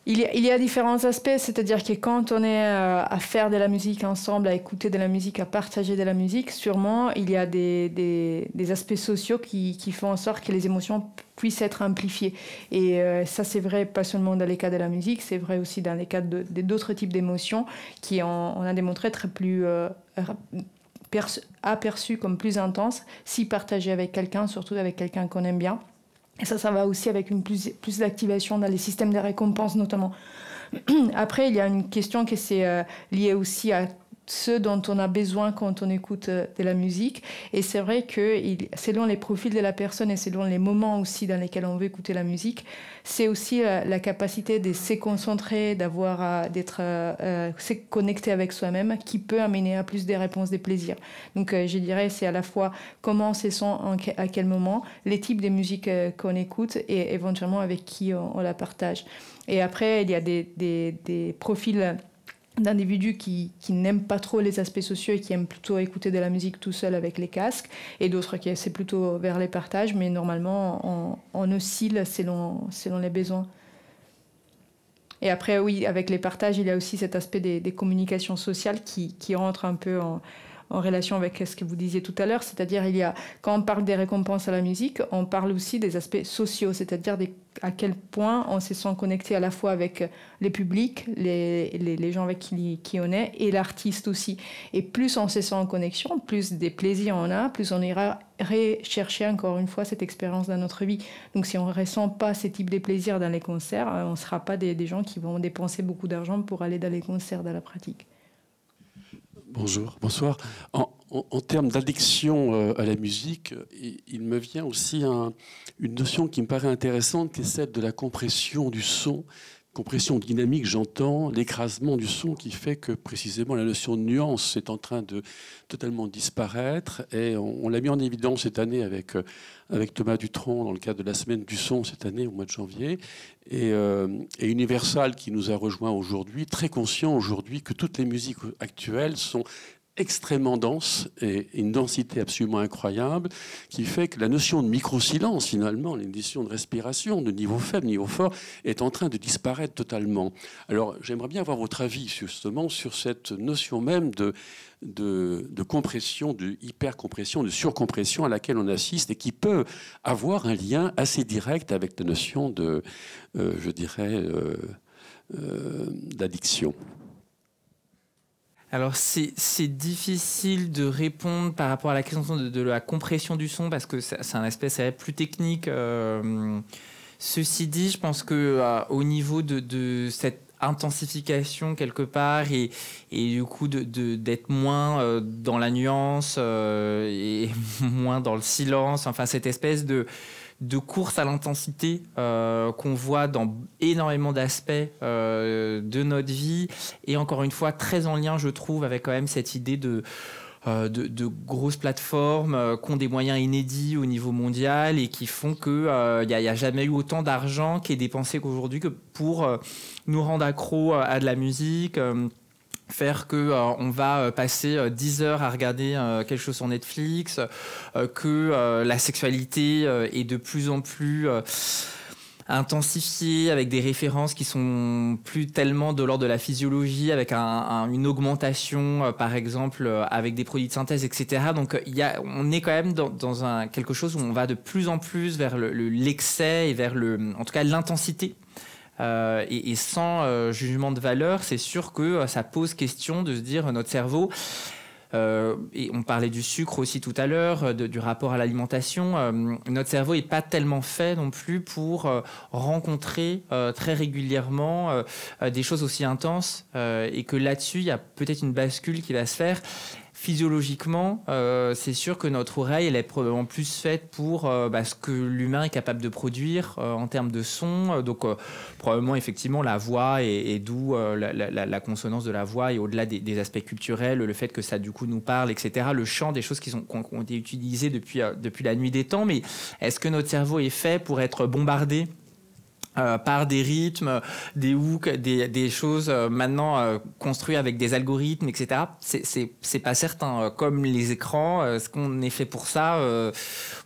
Il y, a, différents aspects, c'est-à-dire que quand on est euh, à faire de la musique ensemble, à écouter de la musique, à partager de la musique, sûrement il y a des, des, aspects sociaux qui, qui, font en sorte que les émotions puissent être amplifiées. Et euh, ça, c'est vrai pas seulement dans les cas de la musique, c'est vrai aussi dans les cas d'autres types d'émotions qui, ont, on a démontré, être plus aperçues comme plus intenses si partagées avec quelqu'un, surtout avec quelqu'un qu'on aime bien. Et ça, ça va aussi avec une plus, plus d'activation dans les systèmes de récompense notamment. Après, il y a une question qui est euh, liée aussi à ce dont on a besoin quand on écoute euh, de la musique. Et c'est vrai que selon les profils de la personne et selon les moments aussi dans lesquels on veut écouter la musique, c'est aussi euh, la, capacité de se concentrer, d'avoir, euh, d'être euh, connecté avec soi-même qui peut amener à plus des réponses, des plaisirs. Donc je dirais c'est à la fois comment on se sent à quel moment, les types de musique qu'on écoute et éventuellement avec qui on, la partage. Et après, il y a des, des, des profils d'individus qui, qui n'aiment pas trop les aspects sociaux et qui aiment plutôt écouter de la musique tout seul avec les casques, et d'autres qui essaient plutôt vers les partages, mais normalement on, oscille selon, selon les besoins. Et après, oui, avec les partages, il y a aussi cet aspect des, des communications sociales qui, qui rentre un peu en, en relation avec ce que vous disiez tout à l'heure, c'est-à-dire il y a quand on parle des récompenses à la musique, on parle aussi des aspects sociaux, c'est-à-dire à quel point on se sent connecté à la fois avec les publics, les, gens avec qui, on est, et l'artiste aussi. Et plus on se sent en connexion, plus des plaisirs on a, plus on ira rechercher encore une fois cette expérience dans notre vie. Donc si on ne ressent pas ces types de plaisirs dans les concerts, on ne sera pas des gens qui vont dépenser beaucoup d'argent pour aller dans les concerts, dans la pratique. Bonjour, bonsoir. En, termes d'addiction euh, à la musique, il, me vient aussi une notion qui me paraît intéressante, qui est celle de la compression du son compression dynamique, j'entends l'écrasement du son qui fait que précisément la notion de nuance est en train de totalement disparaître. Et on, l'a mis en évidence cette année avec, euh, avec Thomas Dutronc dans le cadre de la semaine du son cette année au mois de janvier. Euh, et Universal qui nous a rejoint aujourd'hui, très conscient aujourd'hui que toutes les musiques actuelles sont extrêmement dense et une densité absolument incroyable qui fait que la notion de micro-silence, finalement, la notion de respiration, de niveau faible, niveau fort, est en train de disparaître totalement. Alors, j'aimerais bien avoir votre avis justement sur cette notion même de, de, compression, de hypercompression, de surcompression à laquelle on assiste et qui peut avoir un lien assez direct avec la notion de, euh, je dirais, euh, euh, d'addiction. Alors c'est difficile de répondre par rapport à la question de, la compression du son parce que c'est un aspect plus technique. Euh, ceci dit, je pense que euh, au niveau de, cette intensification quelque part et, du coup d'être moins euh, dans la nuance et moins dans le silence, enfin cette espèce de de course à l'intensité euh, qu'on voit dans énormément d'aspects euh, de notre vie. Et encore une fois très en lien je trouve avec quand même cette idée de euh, de, grosses plateformes qui ont des moyens inédits au niveau mondial et qui font qu'il n'y a, a, jamais eu autant d'argent qui est dépensé qu'aujourd'hui que pour nous rendre accro à de la musique faire que euh, on va euh, passer 10 euh, heures à regarder quelque chose sur Netflix, que la sexualité est de plus en plus intensifié, avec des références qui sont plus tellement de l'ordre de la physiologie, avec une augmentation, euh, par exemple, euh, avec des produits de synthèse, etc. Donc, on est quand même dans, quelque chose où on va de plus en plus vers l'excès le, et vers, le, en tout cas, l'intensité. Et, sans jugement de valeur, c'est sûr que ça pose question de se dire notre cerveau, euh, et on parlait du sucre aussi tout à l'heure, euh, du rapport à l'alimentation. Euh, notre cerveau n'est pas tellement fait non plus pour rencontrer très régulièrement des choses aussi intenses et que là-dessus, il y a peut-être une bascule qui va se faire physiologiquement, euh, c'est sûr que notre oreille, elle est probablement plus faite pour euh, bah, ce que l'humain est capable de produire euh, en termes de son. Donc, probablement, effectivement, la voix et, d'où la, consonance de la voix et au-delà des, aspects culturels, le fait que ça, du coup, nous parle, etc. Le chant, des choses qui, sont, ont été utilisées depuis, depuis la nuit des temps. Mais est-ce que notre cerveau est fait pour être bombardé euh, par des rythmes, des hooks, des, choses euh, maintenant euh, construites avec des algorithmes, etc. C'est pas certain. Comme les écrans, est-ce qu'on est fait pour ça?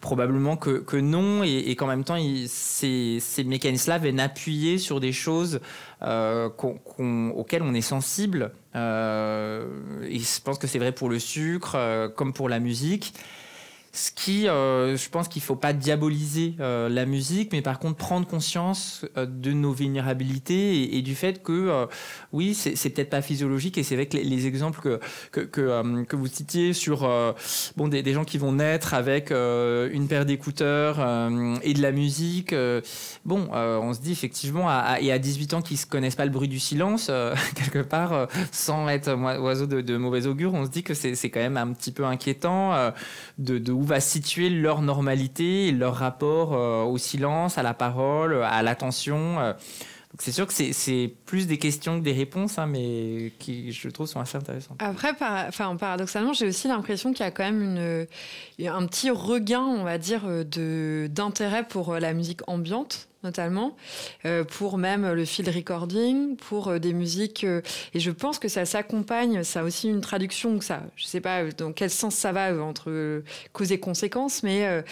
Probablement que, non, et, qu'en même temps, ces, mécanismes-là viennent appuyer sur des choses auxquelles on est sensible. et je pense que c'est vrai pour le sucre, comme pour la musique. Ce qui, euh, je pense qu'il ne faut pas diaboliser euh, la musique, mais par contre prendre conscience euh, de nos vulnérabilités et, du fait que, oui, c'est peut-être pas physiologique. Et c'est avec les, exemples que, que, que, vous citiez sur bon, des, gens qui vont naître avec une paire d'écouteurs et de la musique. bon, on se dit effectivement, à, et à 18 ans qui ne se connaissent pas le bruit du silence, quelque part, sans être oiseau de, de, mauvais augure, on se dit que c'est quand même un petit peu inquiétant de, de va situer leur normalité, leur rapport euh, au silence, à la parole, à l'attention. Euh. c'est sûr que c'est plus des questions que des réponses, hein, mais qui, je trouve, sont assez intéressantes. Après, enfin, paradoxalement, j'ai aussi l'impression qu'il y a quand même une, un petit regain, on va dire, d'intérêt pour la musique ambiante notamment, euh, pour même le field recording, pour euh, des musiques. Euh, et je pense que ça s'accompagne, ça a aussi une traduction, ça, je ne sais pas dans quel sens ça va entre cause et conséquence, mais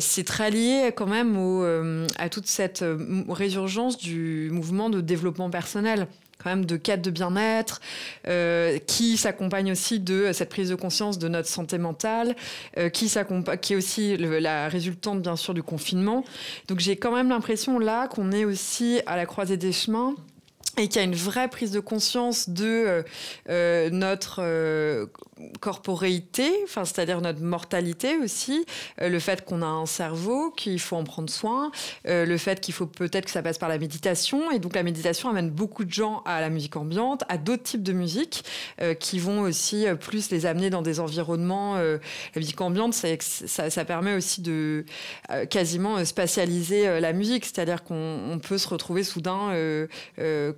c'est très lié quand même au, à toute cette résurgence du mouvement de développement personnel quand même de quête de bien-être, euh, qui s'accompagne aussi de cette prise de conscience de notre santé mentale, euh, qui, qui est aussi la résultante bien sûr du confinement. Donc j'ai quand même l'impression là qu'on est aussi à la croisée des chemins et qu'il y a une vraie prise de conscience de euh, euh notre corporéité, enfin, c'est-à-dire notre mortalité aussi, euh, le fait qu'on a un cerveau, qu'il faut en prendre soin, euh, le fait qu'il faut peut-être que ça passe par la méditation, et donc la méditation amène beaucoup de gens à la musique ambiante, à d'autres types de musique, qui vont aussi plus les amener dans des environnements. la musique ambiante, ça, permet aussi de quasiment spatialiser la musique, c'est-à-dire qu'on peut se retrouver soudain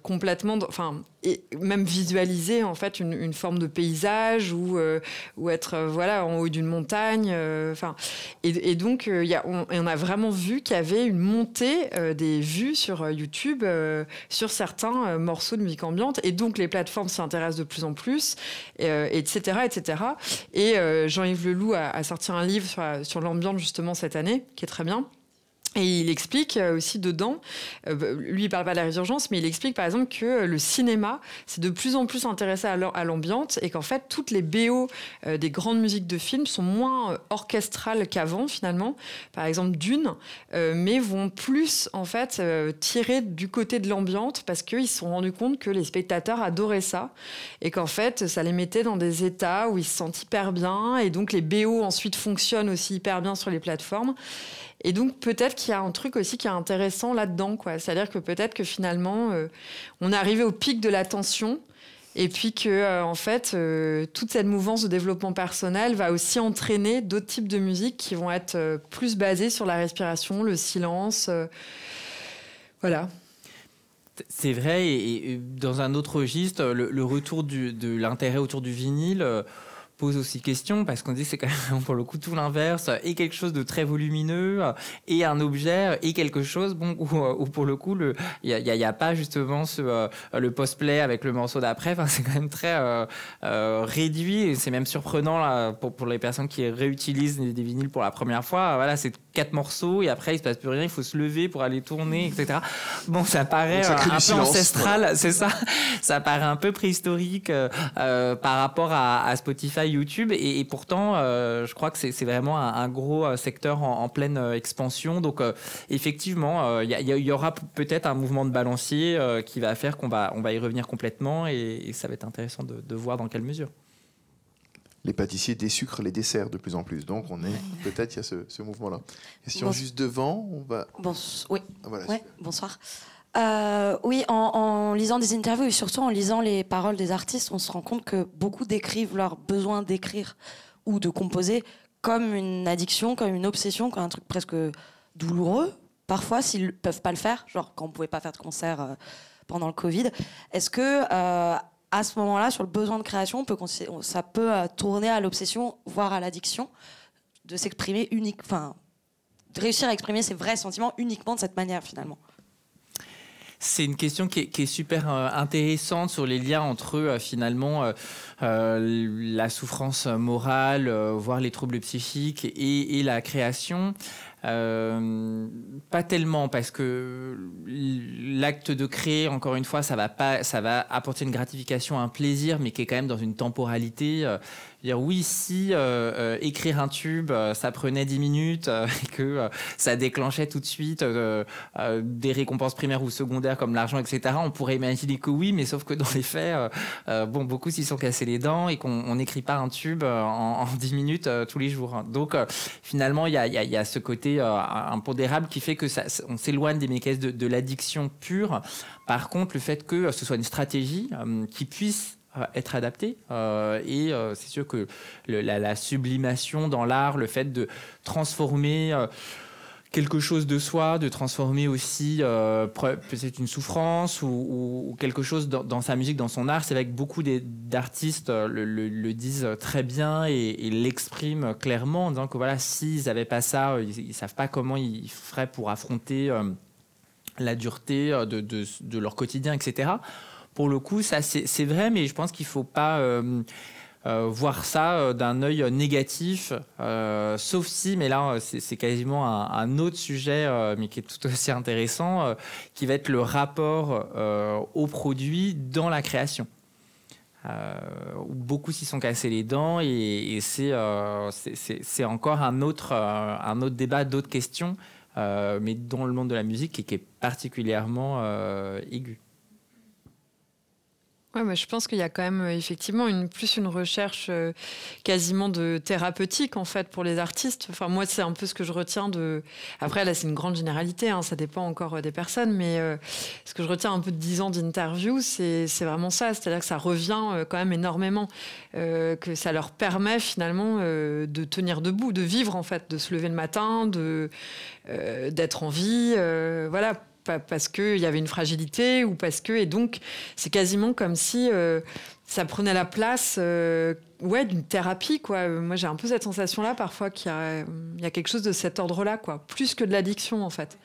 complètement, enfin, et même visualiser en fait une, forme de paysage ou, euh, ou être euh, voilà en haut d'une montagne. Euh, enfin, et, donc il y a, on, a vraiment vu qu'il y avait une montée des vues sur YouTube sur certains morceaux de musique ambiante et donc les plateformes s'y intéressent de plus en plus, etc., etc. Et Jean-Yves Leloup a, a, sorti un livre sur, sur l'ambiance justement cette année qui est très bien. Et il explique euh, aussi dedans, euh, lui il parle pas de la résurgence, mais il explique par exemple que le cinéma s'est de plus en plus intéressé à l'ambiance et qu'en fait toutes les BO euh, des grandes musiques de films sont moins orchestrales qu'avant finalement, par exemple Dune, mais vont plus en fait tirer du côté de l'ambiance parce qu'ils se sont rendus compte que les spectateurs adoraient ça et qu'en fait ça les mettait dans des états où ils se sentent hyper bien et donc les BO ensuite fonctionnent aussi hyper bien sur les plateformes. Et donc peut-être qu'il y a un truc aussi qui est intéressant là-dedans, quoi. C'est-à-dire que peut-être que finalement, euh, on est arrivé au pic de l'attention. Et puis que, euh, en fait, euh, toute cette mouvance de développement personnel va aussi entraîner d'autres types de musique qui vont être plus basées sur la respiration, le silence. voilà. C'est vrai, et, dans un autre registre, le, retour de l'intérêt autour du vinyle pose aussi question parce qu'on dit que c'est quand même pour le coup tout l'inverse et quelque chose de très volumineux et un objet et quelque chose bon où, pour le coup il n'y a, pas justement ce, le post-play avec le morceau d'après. Enfin, c'est quand même très réduit et c'est même surprenant là, pour, pour les personnes qui réutilisent des, vinyles pour la première fois. Voilà, c'est quatre morceaux et après il se passe plus rien, il faut se lever pour aller tourner, etc. Bon, ça paraît un peu ancestral, c'est ça. Ça paraît un peu préhistorique euh, euh, par rapport à, Spotify, YouTube et, pourtant, euh, je crois que c'est vraiment un, gros secteur en, pleine expansion. Donc, effectivement, il y, aura peut-être un mouvement de balancier qui va faire qu'on va, on va y revenir complètement et, ça va être intéressant de, de voir dans quelle mesure les pâtissiers sucres, les desserts de plus en plus. Donc on est peut-être il y a ce, mouvement-là. Question juste devant, on va. oui. Ah, bonsoir. Euh, oui, en, lisant des interviews et surtout en lisant les paroles des artistes, on se rend compte que beaucoup décrivent leur besoin d'écrire ou de composer comme une addiction, comme une obsession, comme un truc presque douloureux. Parfois, s'ils peuvent pas le faire, genre quand on pouvait pas faire de concert euh, pendant le Covid, est-ce que euh, à ce moment-là, sur le besoin de création, ça peut tourner à l'obsession, voire à l'addiction, de s'exprimer enfin, de réussir à exprimer ses vrais sentiments uniquement de cette manière finalement? C'est une question qui est, super euh, intéressante sur les liens entre euh, finalement la souffrance morale, voire les troubles psychiques et, et la création. Euh, pas tellement parce que l'acte de créer, encore une fois, ça va pas, ça va apporter une gratification, un plaisir, mais qui est quand même dans une temporalité. Dire oui, si euh, euh, écrire un tube, euh, ça prenait 10 minutes et que ça déclenchait tout de suite des récompenses primaires ou secondaires comme l'argent, etc., on pourrait imaginer que oui, mais sauf que dans les faits, bon, beaucoup s'y sont cassés les dents et qu'on n'écrit pas un tube en, 10 minutes tous les jours. Donc finalement, il y a, ce côté impondérable qui fait que ça, on s'éloigne des mécanismes de, de l'addiction pure. Par contre, le fait que ce soit une stratégie qui puisse être adapté. Euh, et euh, c'est sûr que la, sublimation dans l'art, le fait de transformer euh, quelque chose de soi, de transformer aussi peut-être une souffrance ou, quelque chose dans, sa musique, dans son art, c'est vrai que beaucoup d'artistes le, disent très bien et, l'expriment clairement en disant que voilà, s'ils n'avaient pas ça, ils ne savent pas comment ils feraient pour affronter la dureté de leur quotidien, etc pour le coup, ça c'est vrai, mais je pense qu'il ne faut pas euh, euh, voir ça euh, d'un œil négatif, sauf si, mais là c'est quasiment un, autre sujet, mais qui est tout aussi intéressant, qui va être le rapport au produit dans la création. beaucoup s'y sont cassés les dents et, c'est encore un autre, un autre débat, d'autres questions, mais dans le monde de la musique qui est particulièrement aigu. Ouais, je pense qu'il y a quand même euh, effectivement plus une recherche euh, quasiment de thérapeutique en fait pour les artistes. Enfin moi c'est un peu ce que je retiens de. Après là c'est une grande généralité, hein, ça dépend encore euh, des personnes, mais ce que je retiens un peu de 10 ans d'interview, c'est vraiment ça, c'est-à-dire que ça revient quand même énormément, que ça leur permet finalement de tenir debout, de vivre en fait, de se lever le matin, de d'être en vie, voilà parce qu'il y avait une fragilité ou parce que. Et donc, c'est quasiment comme si euh, ça prenait la place euh, ouais, d'une thérapie. Quoi. Moi, j'ai un peu cette sensation-là parfois qu'il y, y, a quelque chose de cet ordre-là, quoi. plus que de l'addiction en fait.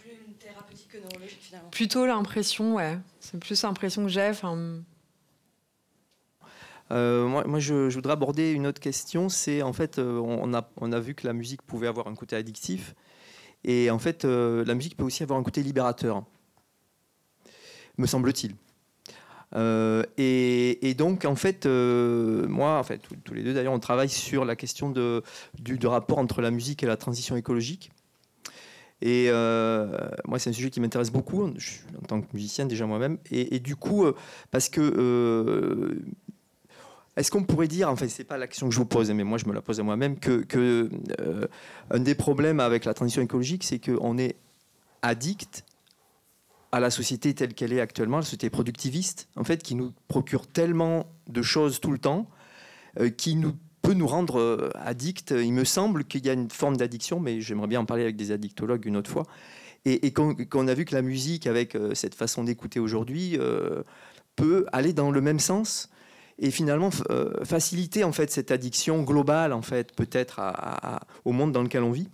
Plus une thérapeutique que neurologique finalement. Plutôt l'impression, ouais. C'est plus l'impression que j'ai. Euh, moi, moi je, je, voudrais aborder une autre question. C'est en fait, on a, on a vu que la musique pouvait avoir un côté addictif. Et en fait, euh, la musique peut aussi avoir un côté libérateur, me semble-t-il. Euh, et, donc, en fait, euh, moi, en fait, tous, les deux d'ailleurs, on travaille sur la question de, du, rapport entre la musique et la transition écologique. Et moi, c'est un sujet qui m'intéresse beaucoup, en tant que musicien déjà moi-même. Et, du coup, parce que est-ce qu'on pourrait dire, enfin c'est pas l'action que je vous pose, mais moi je me la pose à moi-même, que, euh, un des problèmes avec la transition écologique, c'est qu'on est addict à la société telle qu'elle est actuellement, la société productiviste, en fait, qui nous procure tellement de choses tout le temps, euh, qui nous peut nous rendre euh, addicts. Il me semble qu'il y a une forme d'addiction, mais j'aimerais bien en parler avec des addictologues une autre fois. Et, qu'on a vu que la musique, avec cette façon d'écouter aujourd'hui, peut aller dans le même sens et finalement faciliter en fait cette addiction globale en fait peut-être au monde dans lequel on vit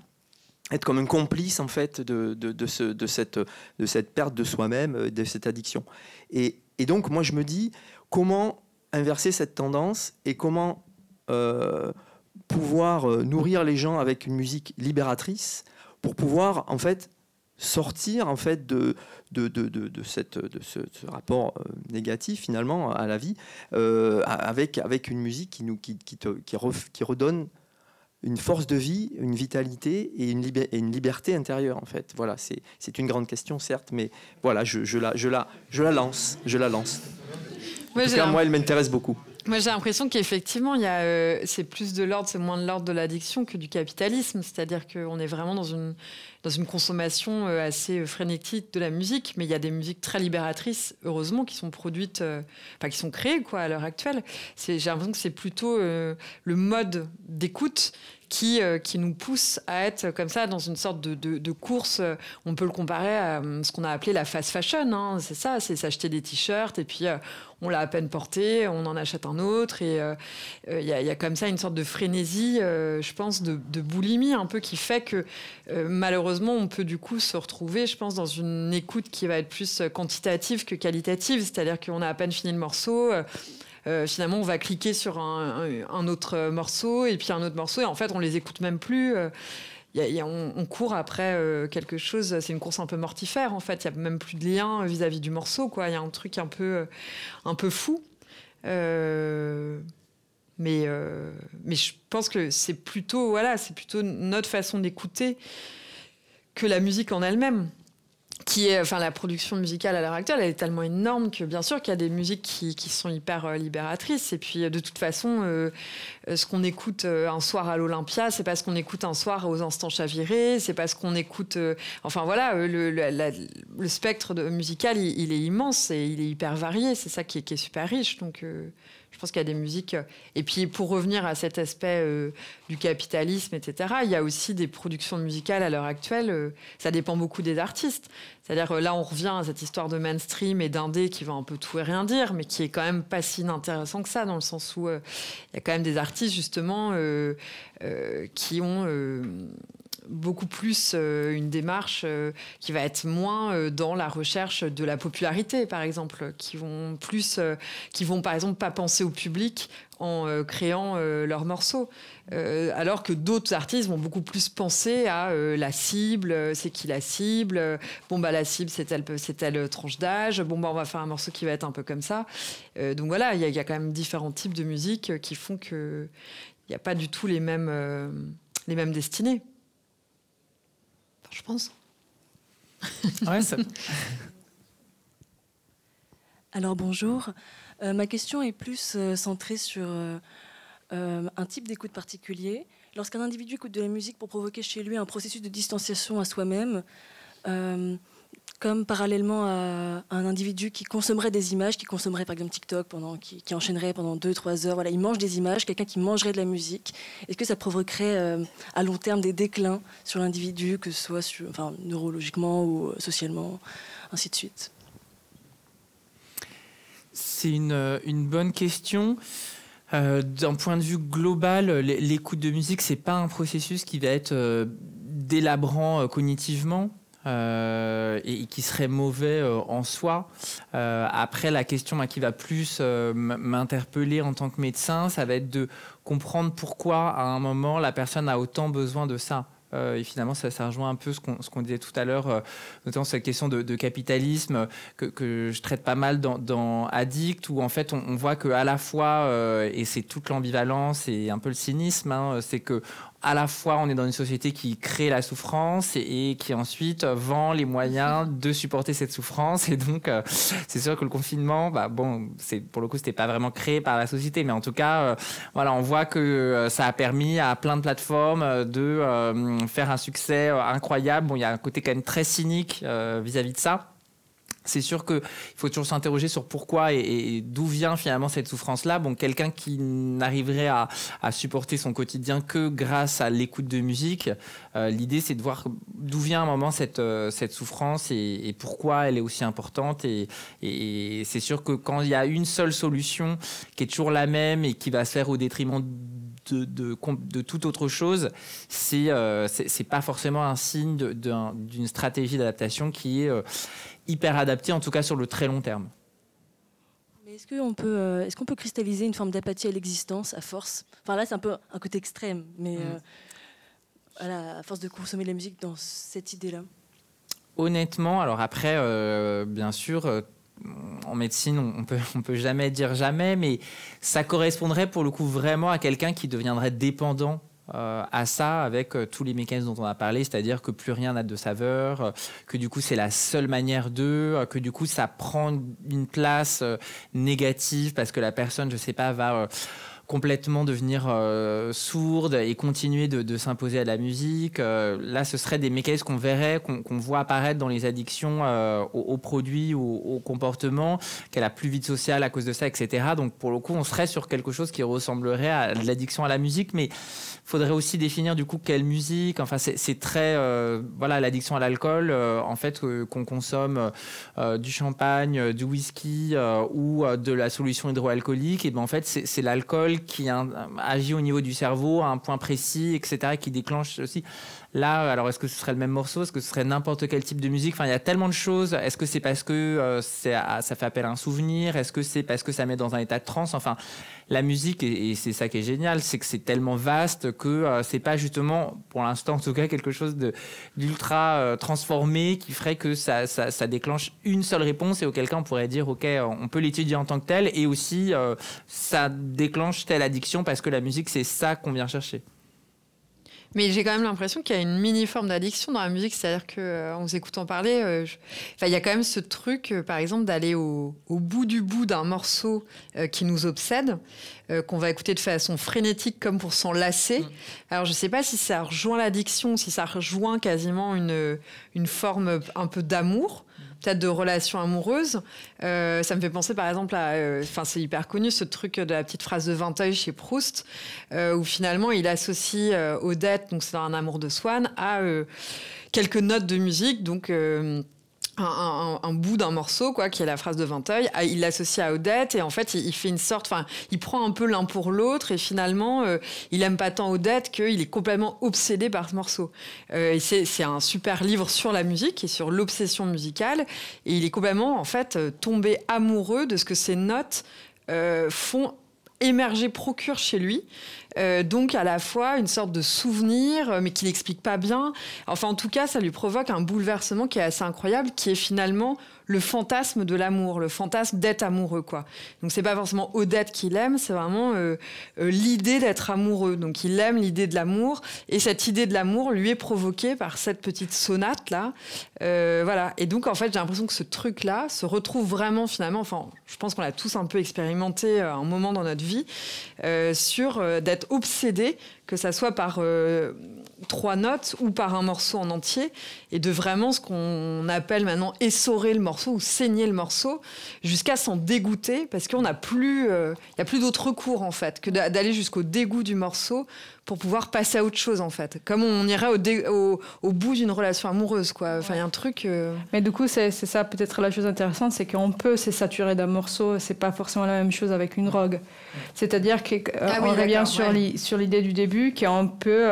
être comme un complice en fait de, de, ce, de, cette, de cette perte de soi-même, de cette addiction. Et, et, donc moi je me dis comment inverser cette tendance et comment pouvoir nourrir les gens avec une musique libératrice pour pouvoir en fait sortir en fait de, de, de, de cette, de ce, rapport euh, négatif finalement à la vie euh, avec, avec une musique qui, nous, qui, qui, te, qui, qui, redonne une force de vie, une vitalité et une, et une liberté intérieure en fait. Voilà, c'est une grande question certes, mais voilà, je, je, la, je, la, je la lance, je la lance. en tout cas, moi, elle m'intéresse beaucoup. Moi, j'ai l'impression qu'effectivement, il euh, c'est plus de l'ordre, c'est moins de l'ordre de l'addiction que du capitalisme. C'est-à-dire qu'on est vraiment dans une, dans une consommation euh, assez frénétique de la musique, mais il y a des musiques très libératrices, heureusement, qui sont produites, euh, enfin, qui sont créées quoi, à l'heure actuelle. J'ai l'impression que c'est plutôt le mode d'écoute qui, qui nous pousse à être comme ça dans une sorte de, course. On peut le comparer à ce qu'on a appelé la fast fashion. Hein. C'est ça, c'est s'acheter des t-shirts et puis on l'a à peine porté, on en achète un autre. Et il euh, euh, y, a comme ça une sorte de frénésie, euh, je pense, de, boulimie un peu qui fait que malheureusement, on peut du coup se retrouver, je pense, dans une écoute qui va être plus quantitative que qualitative. C'est-à-dire qu'on a à peine fini le morceau. Finalement, on va cliquer sur un, autre morceau et puis un autre morceau, et en fait, on les écoute même plus on, court après euh, quelque chose, c'est une course un peu mortifère en fait, il n'y a même plus de lien vis-à-vis du morceau, quoi. Il y a un truc un peu, euh, un peu fou. Euh, mais, mais je pense que c'est plutôt, voilà, c'est plutôt notre façon d'écouter que la musique en elle-même qui est, enfin, la production musicale à l'heure actuelle, elle est tellement énorme que bien sûr qu'il y a des musiques qui, qui sont hyper euh, libératrices. Et puis, de toute façon, euh, ce qu'on écoute euh, un soir à l'Olympia, c'est pas ce qu'on écoute un soir aux Instants Chavirés, c'est pas ce qu'on écoute. enfin, voilà, le, le, spectre de, musical, il, est immense et il est hyper varié. C'est ça qui est, qui est, super riche. Donc, je pense qu'il y a des musiques. Euh, et puis, pour revenir à cet aspect euh, du capitalisme, etc., il y a aussi des productions musicales à l'heure actuelle. Euh, ça dépend beaucoup des artistes. C'est-à-dire, là, on revient à cette histoire de mainstream et d'indé qui va un peu tout et rien dire, mais qui est quand même pas si inintéressant que ça, dans le sens où il y a quand même des artistes, justement, qui ont beaucoup plus euh, une démarche euh, qui va être moins euh, dans la recherche de la popularité, par exemple, qui vont plus, qui vont par exemple pas penser au public en créant leurs morceaux, alors que d'autres artistes vont beaucoup plus penser à la cible, c'est qui la cible, bon bah la cible c'est telle, c'est telle tranche d'âge, bon bah on va faire un morceau qui va être un peu comme ça. donc voilà, il y, a quand même différents types de musique qui font que il n'y a pas du tout les mêmes, les mêmes destinées je pense. Alors bonjour. Euh, ma question est plus euh, centrée sur euh, un type d'écoute particulier. Lorsqu'un individu écoute de la musique pour provoquer chez lui un processus de distanciation à soi-même, comme parallèlement à un individu qui consommerait des images, qui consommerait par exemple TikTok, pendant, qui, enchaînerait pendant 2-3 heures. Voilà, il mange des images, quelqu'un qui mangerait de la musique. Est-ce que ça provoquerait euh, à long terme des déclins sur l'individu, que ce soit neurologiquement ou socialement, ainsi de suite? C'est une, euh, une, bonne question. Euh, D'un point de vue global, l'écoute de musique, c'est pas un processus qui va être euh, délabrant cognitivement. Euh, et, qui serait mauvais euh, en soi. Euh, après, la question qui va plus m'interpeller en tant que médecin, ça va être de comprendre pourquoi à un moment la personne a autant besoin de ça. et finalement, ça, ça, rejoint un peu ce qu'on disait tout à l'heure, notamment cette question de, capitalisme que, je traite pas mal dans, dans Addict, où en fait on, voit que à la fois, et c'est toute l'ambivalence et un peu le cynisme, hein, c'est que à la fois on est dans une société qui crée la souffrance et, qui ensuite vend les moyens de supporter cette souffrance. Et donc euh, c'est sûr que le confinement bah bon c'est pour le coup c'était pas vraiment créé par la société. Mais en tout cas euh, voilà on voit que euh, ça a permis à plein de plateformes de faire un succès incroyable. Bon il y a un côté quand même très cynique vis à -vis de ça c'est sûr qu'il faut toujours s'interroger sur pourquoi et, d'où vient finalement cette souffrance-là. Bon, quelqu'un qui n'arriverait à, supporter son quotidien que grâce à l'écoute de musique, euh, l'idée c'est de voir d'où vient à un moment cette, euh, cette souffrance et, pourquoi elle est aussi importante. Et, c'est sûr que quand il y a une seule solution qui est toujours la même et qui va se faire au détriment de, de, toute autre chose, c'est euh, pas forcément un signe d'une stratégie d'adaptation qui est hyper adapté, en tout cas sur le très long terme. est-ce qu'on peut, euh, est-ce qu'on peut cristalliser une forme d'apathie à l'existence à force? Enfin là, c'est un peu un côté extrême, mais mm. euh, à, force de consommer de la musique dans cette idée-là. Honnêtement, alors après, euh, bien sûr, en médecine, on peut, on peut jamais dire jamais, mais ça correspondrait pour le coup vraiment à quelqu'un qui deviendrait dépendant euh, à ça avec euh, tous les mécanismes dont on a parlé, c'est-à-dire que plus rien n'a de saveur, euh, que du coup c'est la seule manière de, que du coup ça prend une place négative parce que la personne, je sais pas, va complètement devenir sourde et continuer de, s'imposer à la musique. Là, ce serait des mécanismes qu'on verrait, qu'on voit apparaître dans les addictions aux, produits ou aux, comportements, qu'elle a plus vite sociale à cause de ça, etc. Donc, pour le coup, on serait sur quelque chose qui ressemblerait à l'addiction à la musique, mais faudrait aussi définir du coup quelle musique. Enfin, c'est très voilà l'addiction à l'alcool. en fait, qu'on consomme du champagne, du whisky ou de la solution hydroalcoolique, et ben en fait, c'est l'alcool qui agit au niveau du cerveau à un point précis, etc., qui déclenche aussi. Là, alors est-ce que ce serait le même morceau? Est-ce que ce serait n'importe quel type de musique? Enfin, il y a tellement de choses. Est-ce que c'est parce que euh, ça fait appel à un souvenir? Est-ce que c'est parce que ça met dans un état de transe? Enfin, la musique, et, c'est ça qui est génial, c'est que c'est tellement vaste que euh, c'est pas justement, pour l'instant en tout cas, quelque chose d'ultra euh, transformé qui ferait que ça, déclenche une seule réponse et auquel cas on pourrait dire, ok, on peut l'étudier en tant que tel et aussi ça déclenche telle addiction parce que la musique, c'est ça qu'on vient chercher. Mais j'ai quand même l'impression qu'il y a une mini forme d'addiction dans la musique, c'est-à-dire que euh, en vous écoutant parler, euh, il y a quand même ce truc, euh, par exemple, d'aller au, bout du bout d'un morceau qui nous obsède, qu'on va écouter de façon frénétique comme pour s'en lasser. Mm. Alors je ne sais pas si ça rejoint l'addiction, si ça rejoint quasiment une, une forme un peu d'amour peut-être de relations amoureuses. Euh, ça me fait penser par exemple à, euh, enfin c'est hyper connu ce truc de la petite phrase de Vinteuil chez Proust, euh, où finalement il associe Odette, donc c'est un amour de Swann, à quelques notes de musique, donc un, bout d'un morceau, quoi, qui est la phrase de Vinteuil. Ah, il l'associe à Odette et en fait, il, fait une sorte, enfin, il prend un peu l'un pour l'autre et finalement, euh, il aime pas tant Odette qu'il est complètement obsédé par ce morceau. Euh, c'est un super livre sur la musique et sur l'obsession musicale et il est complètement, en fait, euh, tombé amoureux de ce que ces notes font émerger, procure chez lui. Euh, donc à la fois une sorte de souvenir, euh, mais qu'il n'explique pas bien. Enfin, en tout cas, ça lui provoque un bouleversement qui est assez incroyable, qui est finalement le fantasme de l'amour, le fantasme d'être amoureux, quoi. Donc c'est pas forcément Odette qui l'aime, c'est vraiment euh, l'idée d'être amoureux. Donc il aime l'idée de l'amour, et cette idée de l'amour lui est provoquée par cette petite sonate là, voilà. Et donc en fait j'ai l'impression que ce truc là se retrouve vraiment finalement. Enfin, je pense qu'on l'a tous un peu expérimenté un moment dans notre vie sur d'être obsédé, que ça soit par euh, trois notes ou par un morceau en entier, et de vraiment ce qu'on appelle maintenant essorer le morceau ou saigner le morceau, jusqu'à s'en dégoûter, parce qu'on n'a plus, euh, y a plus d'autre recours en fait que d'aller jusqu'au dégoût du morceau pour pouvoir passer à autre chose en fait. Comme on irait au, au, bout d'une relation amoureuse quoi. Enfin, il y a un truc. Euh, Mais du coup, c'est ça peut-être la chose intéressante, c'est qu'on peut se saturer d'un morceau. C'est pas forcément la même chose avec une drogue. C'est-à-dire qu'on ah revient sur l'idée du début qu'on peut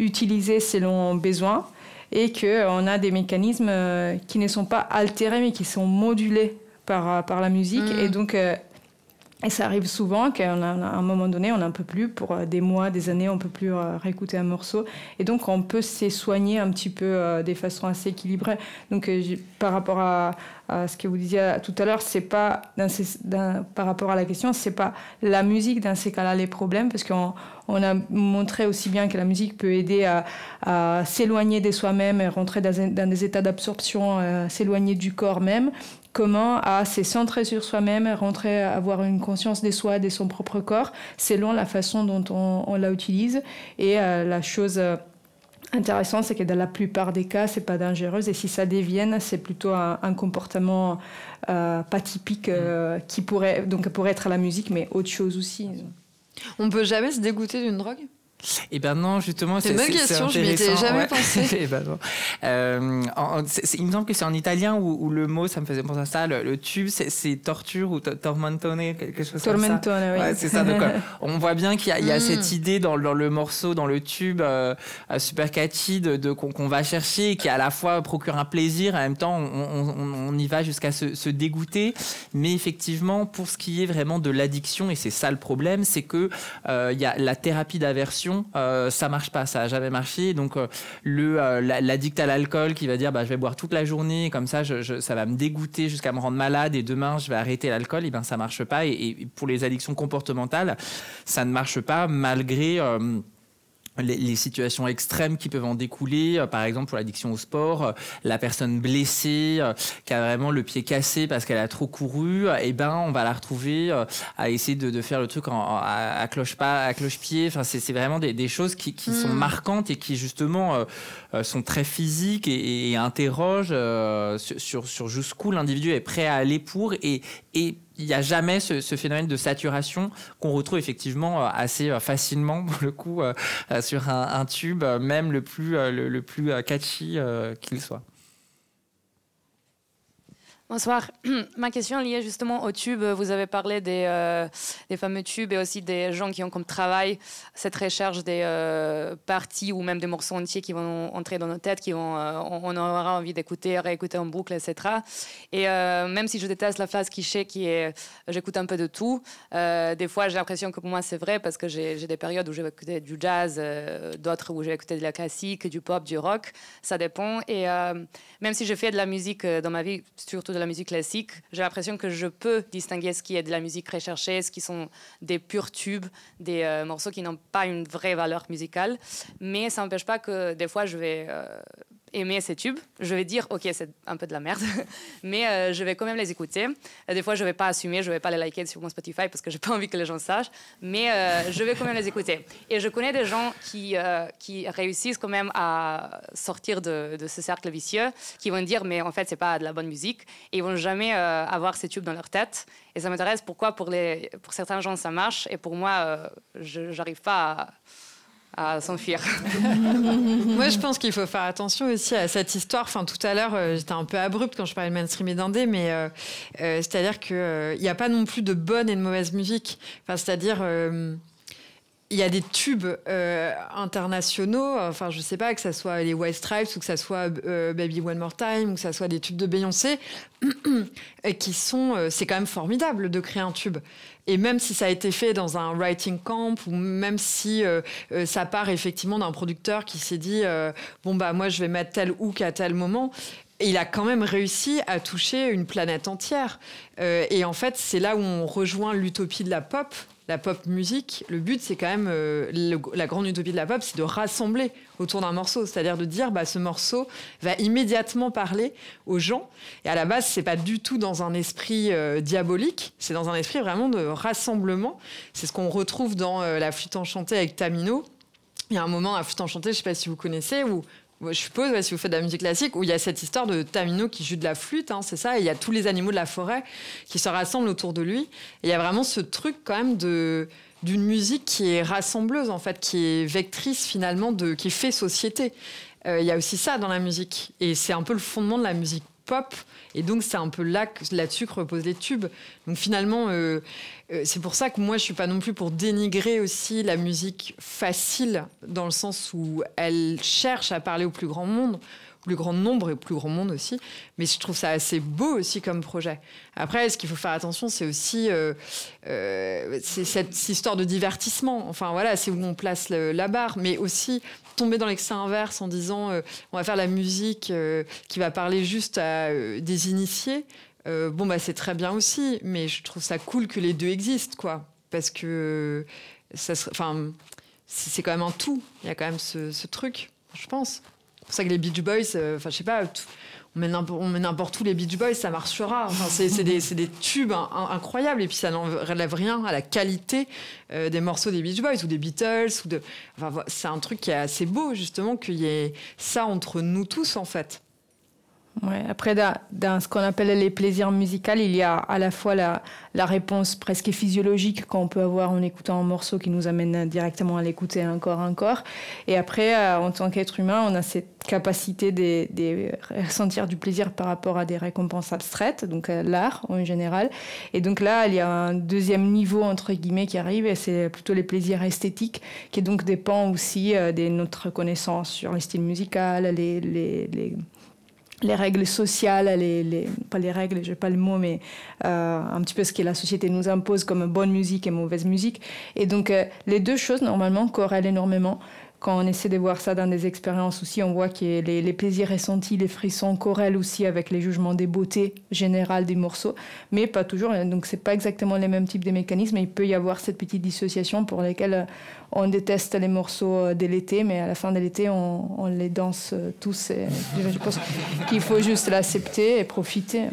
euh, utiliser selon besoin et qu'on a des mécanismes euh, qui ne sont pas altérés mais qui sont modulés par, par la musique. Mm. Et donc, et ça arrive souvent qu'à un moment donné, on n'en peut plus, pour euh, des mois, des années, on ne peut plus euh, réécouter un morceau. Et donc, on peut s'ésoigner un petit peu euh, des façons assez équilibrées. Donc, par rapport à, ce que vous disiez tout à l'heure, c'est pas, par rapport à la question, c'est pas la musique dans ces cas-là les problèmes, parce qu'on on a montré aussi bien que la musique peut aider à, s'éloigner de soi-même et rentrer dans des états d'absorption, s'éloigner du corps même, comment à se centrer sur soi-même, rentrer, avoir une conscience de soi, de son propre corps, selon la façon dont on, la utilise. Et euh, la chose euh, intéressant, c'est que dans la plupart des cas, c'est pas dangereux. Et si ça devienne, c'est plutôt un, comportement euh, pas typique euh, qui pourrait, donc pourrait être la musique, mais autre chose aussi. On peut jamais se dégoûter d'une drogue? Eh ben non, justement, c'est une bonne question. Je m'y étais jamais pensé. Eh ben euh, il me semble que c'est en italien où, le mot, ça me faisait penser à ça. Le, tube, c'est torture ou tormentone, quelque chose tormentone, comme ça. oui. Ouais, c'est ça. Donc, euh, on voit bien qu'il y, a, cette mm. idée dans, le morceau, dans le tube euh, super catchy de, qu'on va chercher et qui à la fois procure un plaisir, en même temps, on, y va jusqu'à se, dégoûter. Mais effectivement, pour ce qui est vraiment de l'addiction, et c'est ça le problème, c'est que il y a la thérapie d'aversion euh, ça marche pas, ça a jamais marché. Donc euh, le euh, l'addict à l'alcool qui va dire bah je vais boire toute la journée, comme ça ça va me dégoûter jusqu'à me rendre malade et demain je vais arrêter l'alcool, et ben ça marche pas. Et, pour les addictions comportementales, ça ne marche pas malgré les, situations extrêmes qui peuvent en découler, euh, par exemple pour l'addiction au sport, euh, la personne blessée euh, qui a vraiment le pied cassé parce qu'elle a trop couru, et eh ben on va la retrouver à essayer de, faire le truc à, cloche pas, à cloche pied. Enfin c'est vraiment des, choses qui, sont mm. marquantes et qui justement sont très physiques et, interrogent sur, sur, jusqu'où l'individu est prêt à aller pour et, et il n'y a jamais ce, phénomène de saturation qu'on retrouve effectivement euh, assez euh, facilement, pour le coup, euh, sur un, tube, même le plus, le plus catchy qu'il soit. Bonsoir. Ma question est liée justement au tube. Vous avez parlé des, euh, des, fameux tubes et aussi des gens qui ont comme travail cette recherche des euh, parties ou même des morceaux entiers qui vont entrer dans nos têtes, qui vont, euh, on, aura envie d'écouter, réécouter en boucle, etc. Et même si je déteste la phase cliché qui est j'écoute un peu de tout, des fois j'ai l'impression que pour moi c'est vrai parce que j'ai des périodes où j'ai écouté du jazz, d'autres où j'ai écouté de la classique, du pop, du rock. Ça dépend. Et même si j'ai fait de la musique dans ma vie, surtout de la musique classique, j'ai l'impression que je peux distinguer ce qui est de la musique recherchée, ce qui sont des purs tubes, des euh, morceaux qui n'ont pas une vraie valeur musicale. Mais ça n'empêche pas que des fois, je vais euh, aimer ces tubes. Je vais dire, ok, c'est un peu de la merde, mais euh, je vais quand même les écouter. Euh, des fois, je vais pas assumer, je vais pas les liker sur mon Spotify parce que j'ai pas envie que les gens sachent, mais euh, je vais quand même les écouter. Et je connais des gens qui, qui réussissent quand même à sortir de, de, ce cercle vicieux, qui vont dire, mais en fait, c'est pas de la bonne musique, et ils vont jamais avoir ces tubes dans leur tête. Et ça m'intéresse pourquoi pour, les, pour certains gens ça marche, et pour moi, je n'arrive pas à à s'enfuir. Moi, je pense qu'il faut faire attention aussi à cette histoire. Enfin, tout à l'heure, euh, j'étais un peu abrupte quand je parlais de mainstream et d'indé, mais euh, euh, c'est-à-dire qu'il n'y a pas non plus de bonne et de mauvaise musique. Enfin, c'est-à-dire il y a des tubes internationaux, enfin je sais pas que ça soit les White Stripes ou que ça soit Baby One More Time ou que ça soit des tubes de Beyoncé, qui sont, c'est quand même formidable de créer un tube. Et même si ça a été fait dans un writing camp, ou même si euh, euh, ça part effectivement d'un producteur qui s'est dit euh, bon bah moi je vais mettre tel hook à tel moment, il a quand même réussi à toucher une planète entière. et en fait, c'est là où on rejoint l'utopie de la pop, la pop musique, le but, c'est quand même, euh, la grande utopie de la pop, c'est de rassembler autour d'un morceau. C'est-à-dire de dire, bah, ce morceau va immédiatement parler aux gens. Et à la base, c'est pas du tout dans un esprit euh, diabolique, c'est dans un esprit vraiment de rassemblement. C'est ce qu'on retrouve dans euh, La flûte enchantée avec Tamino. Il y a un moment, La flûte enchantée, je sais pas si vous connaissez, où je suppose, si vous faites de la musique classique, où il y a cette histoire de Tamino qui joue de la flûte, hein, c'est ça, et il y a tous les animaux de la forêt qui se rassemblent autour de lui. Il y a vraiment ce truc quand même d'une musique qui est rassembleuse en fait, qui est vectrice finalement de, qui fait société. Euh, il y a aussi ça dans la musique, et c'est un peu le fondement de la musique pop. Et donc, c'est un peu là là-dessus que reposent les tubes. Donc, finalement, euh, euh, c'est pour ça que moi, je suis pas non plus pour dénigrer aussi la musique facile, dans le sens où elle cherche à parler au plus grand monde plus grand nombre et plus grand monde aussi. Mais je trouve ça assez beau aussi comme projet. Après, ce qu'il faut faire attention, c'est aussi euh, c'est cette histoire de divertissement. Enfin voilà, c'est où on place la barre, mais aussi tomber dans l'excès inverse en disant euh, on va faire la musique euh, qui va parler juste à euh, des initiés. bon bah c'est très bien aussi, mais je trouve ça cool que les deux existent quoi, parce que ça, enfin c'est quand même un tout. Il y a quand même ce, truc, je pense. Pour ça que les Beach Boys, euh, enfin, je sais pas, on met n'importe où les Beach Boys, ça marchera. Enfin, c'est des, des, tubes incroyables et puis ça n'enlève rien à la qualité euh, des morceaux des Beach Boys ou des Beatles. Ou de, enfin, c'est un truc qui est assez beau, justement, qu'il y ait ça entre nous tous, en fait. Après, dans, ce qu'on appelle les plaisirs musicaux, il y a à la fois la, réponse presque physiologique qu'on peut avoir en écoutant un morceau qui nous amène directement à l'écouter encore, encore. Et après, euh, en tant qu'être humain, on a cette capacité de, ressentir du plaisir par rapport à des récompenses abstraites, donc euh, l'art en général. Et donc là, il y a un deuxième niveau, entre guillemets, qui arrive, et c'est plutôt les plaisirs esthétiques, qui donc dépend aussi euh, de notre connaissance sur les styles musicaux, les, les, les les règles sociales, les, pas les règles, je n'ai pas le mot, mais euh, un petit peu ce que la société nous impose comme bonne musique et mauvaise musique. Et donc, euh, les deux choses, normalement, corrèlent énormément quand on essaie de voir ça dans des expériences aussi, on voit que les, les, plaisirs ressentis, les frissons corrèlent aussi avec les jugements des beautés générales des morceaux, mais pas toujours. Donc c'est pas exactement les mêmes types de mécanismes. il peut y avoir cette petite dissociation pour lesquelles euh, on déteste les morceaux euh, de l'été, mais à la fin de l'été, on, les danse euh, tous. Je pense qu'il faut juste l'accepter et profiter.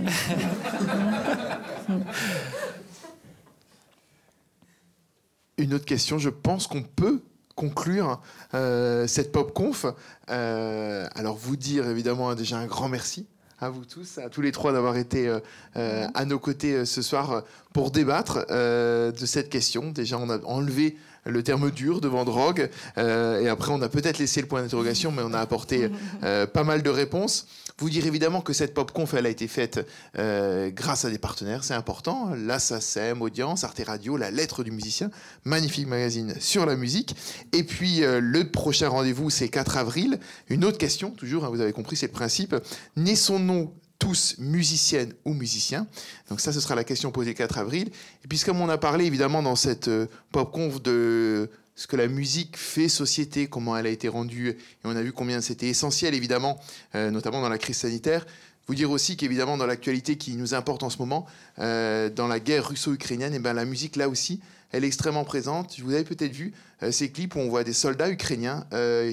Une autre question, je pense qu'on peut conclure euh, cette pop conf. Euh, alors vous dire évidemment déjà un grand merci à vous tous, à tous les trois d'avoir été euh, à nos côtés ce soir pour débattre de cette question. Déjà on a enlevé le terme dur devant drogue et après on a peut-être laissé le point d'interrogation mais on a apporté pas mal de réponses. Vous dire évidemment que cette pop conf, elle a été faite euh, grâce à des partenaires, c'est important. SACEM, Audience, Arte Radio, La Lettre du Musicien, magnifique magazine sur la musique. Et puis euh, le prochain rendez-vous, c'est 4 avril. Une autre question, toujours, hein, vous avez compris, c'est le principe. Naissons-nous tous musiciennes ou musiciens? Donc ça, ce sera la question posée 4 avril. Et puis comme on a parlé évidemment dans cette euh, pop conf de ce que la musique fait société, comment elle a été rendue, et on a vu combien c'était essentiel, évidemment, euh, notamment dans la crise sanitaire. Vous dire aussi qu'évidemment, dans l'actualité qui nous importe en ce moment, euh, dans la guerre russo-ukrainienne, et eh ben, la musique, là aussi, elle est extrêmement présente. Vous avez peut-être vu euh, ces clips où on voit des soldats ukrainiens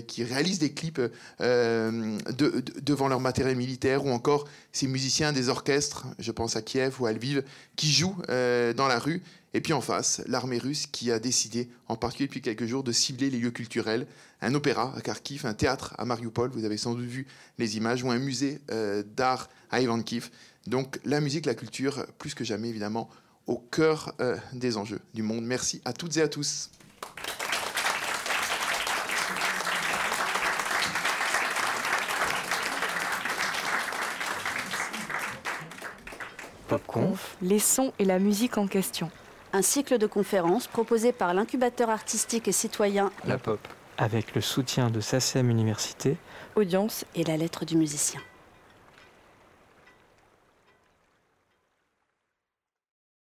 qui réalisent des clips devant leur matériel militaire, ou encore ces musiciens des orchestres, je pense à Kiev ou à Lviv, qui jouent dans la rue et puis en face, l'armée russe qui a décidé, en particulier depuis quelques jours, de cibler les lieux culturels. Un opéra à Kharkiv, un théâtre à Mariupol, vous avez sans doute vu les images, ou un musée euh, d'art à Ivankiv. Donc la musique, la culture, plus que jamais évidemment, au cœur euh, des enjeux du monde. Merci à toutes et à tous. Popconf, les sons et la musique en question un cycle de conférences proposé par l'incubateur artistique et citoyen La Pop, avec le soutien de SACEM Université, Audience et la lettre du musicien.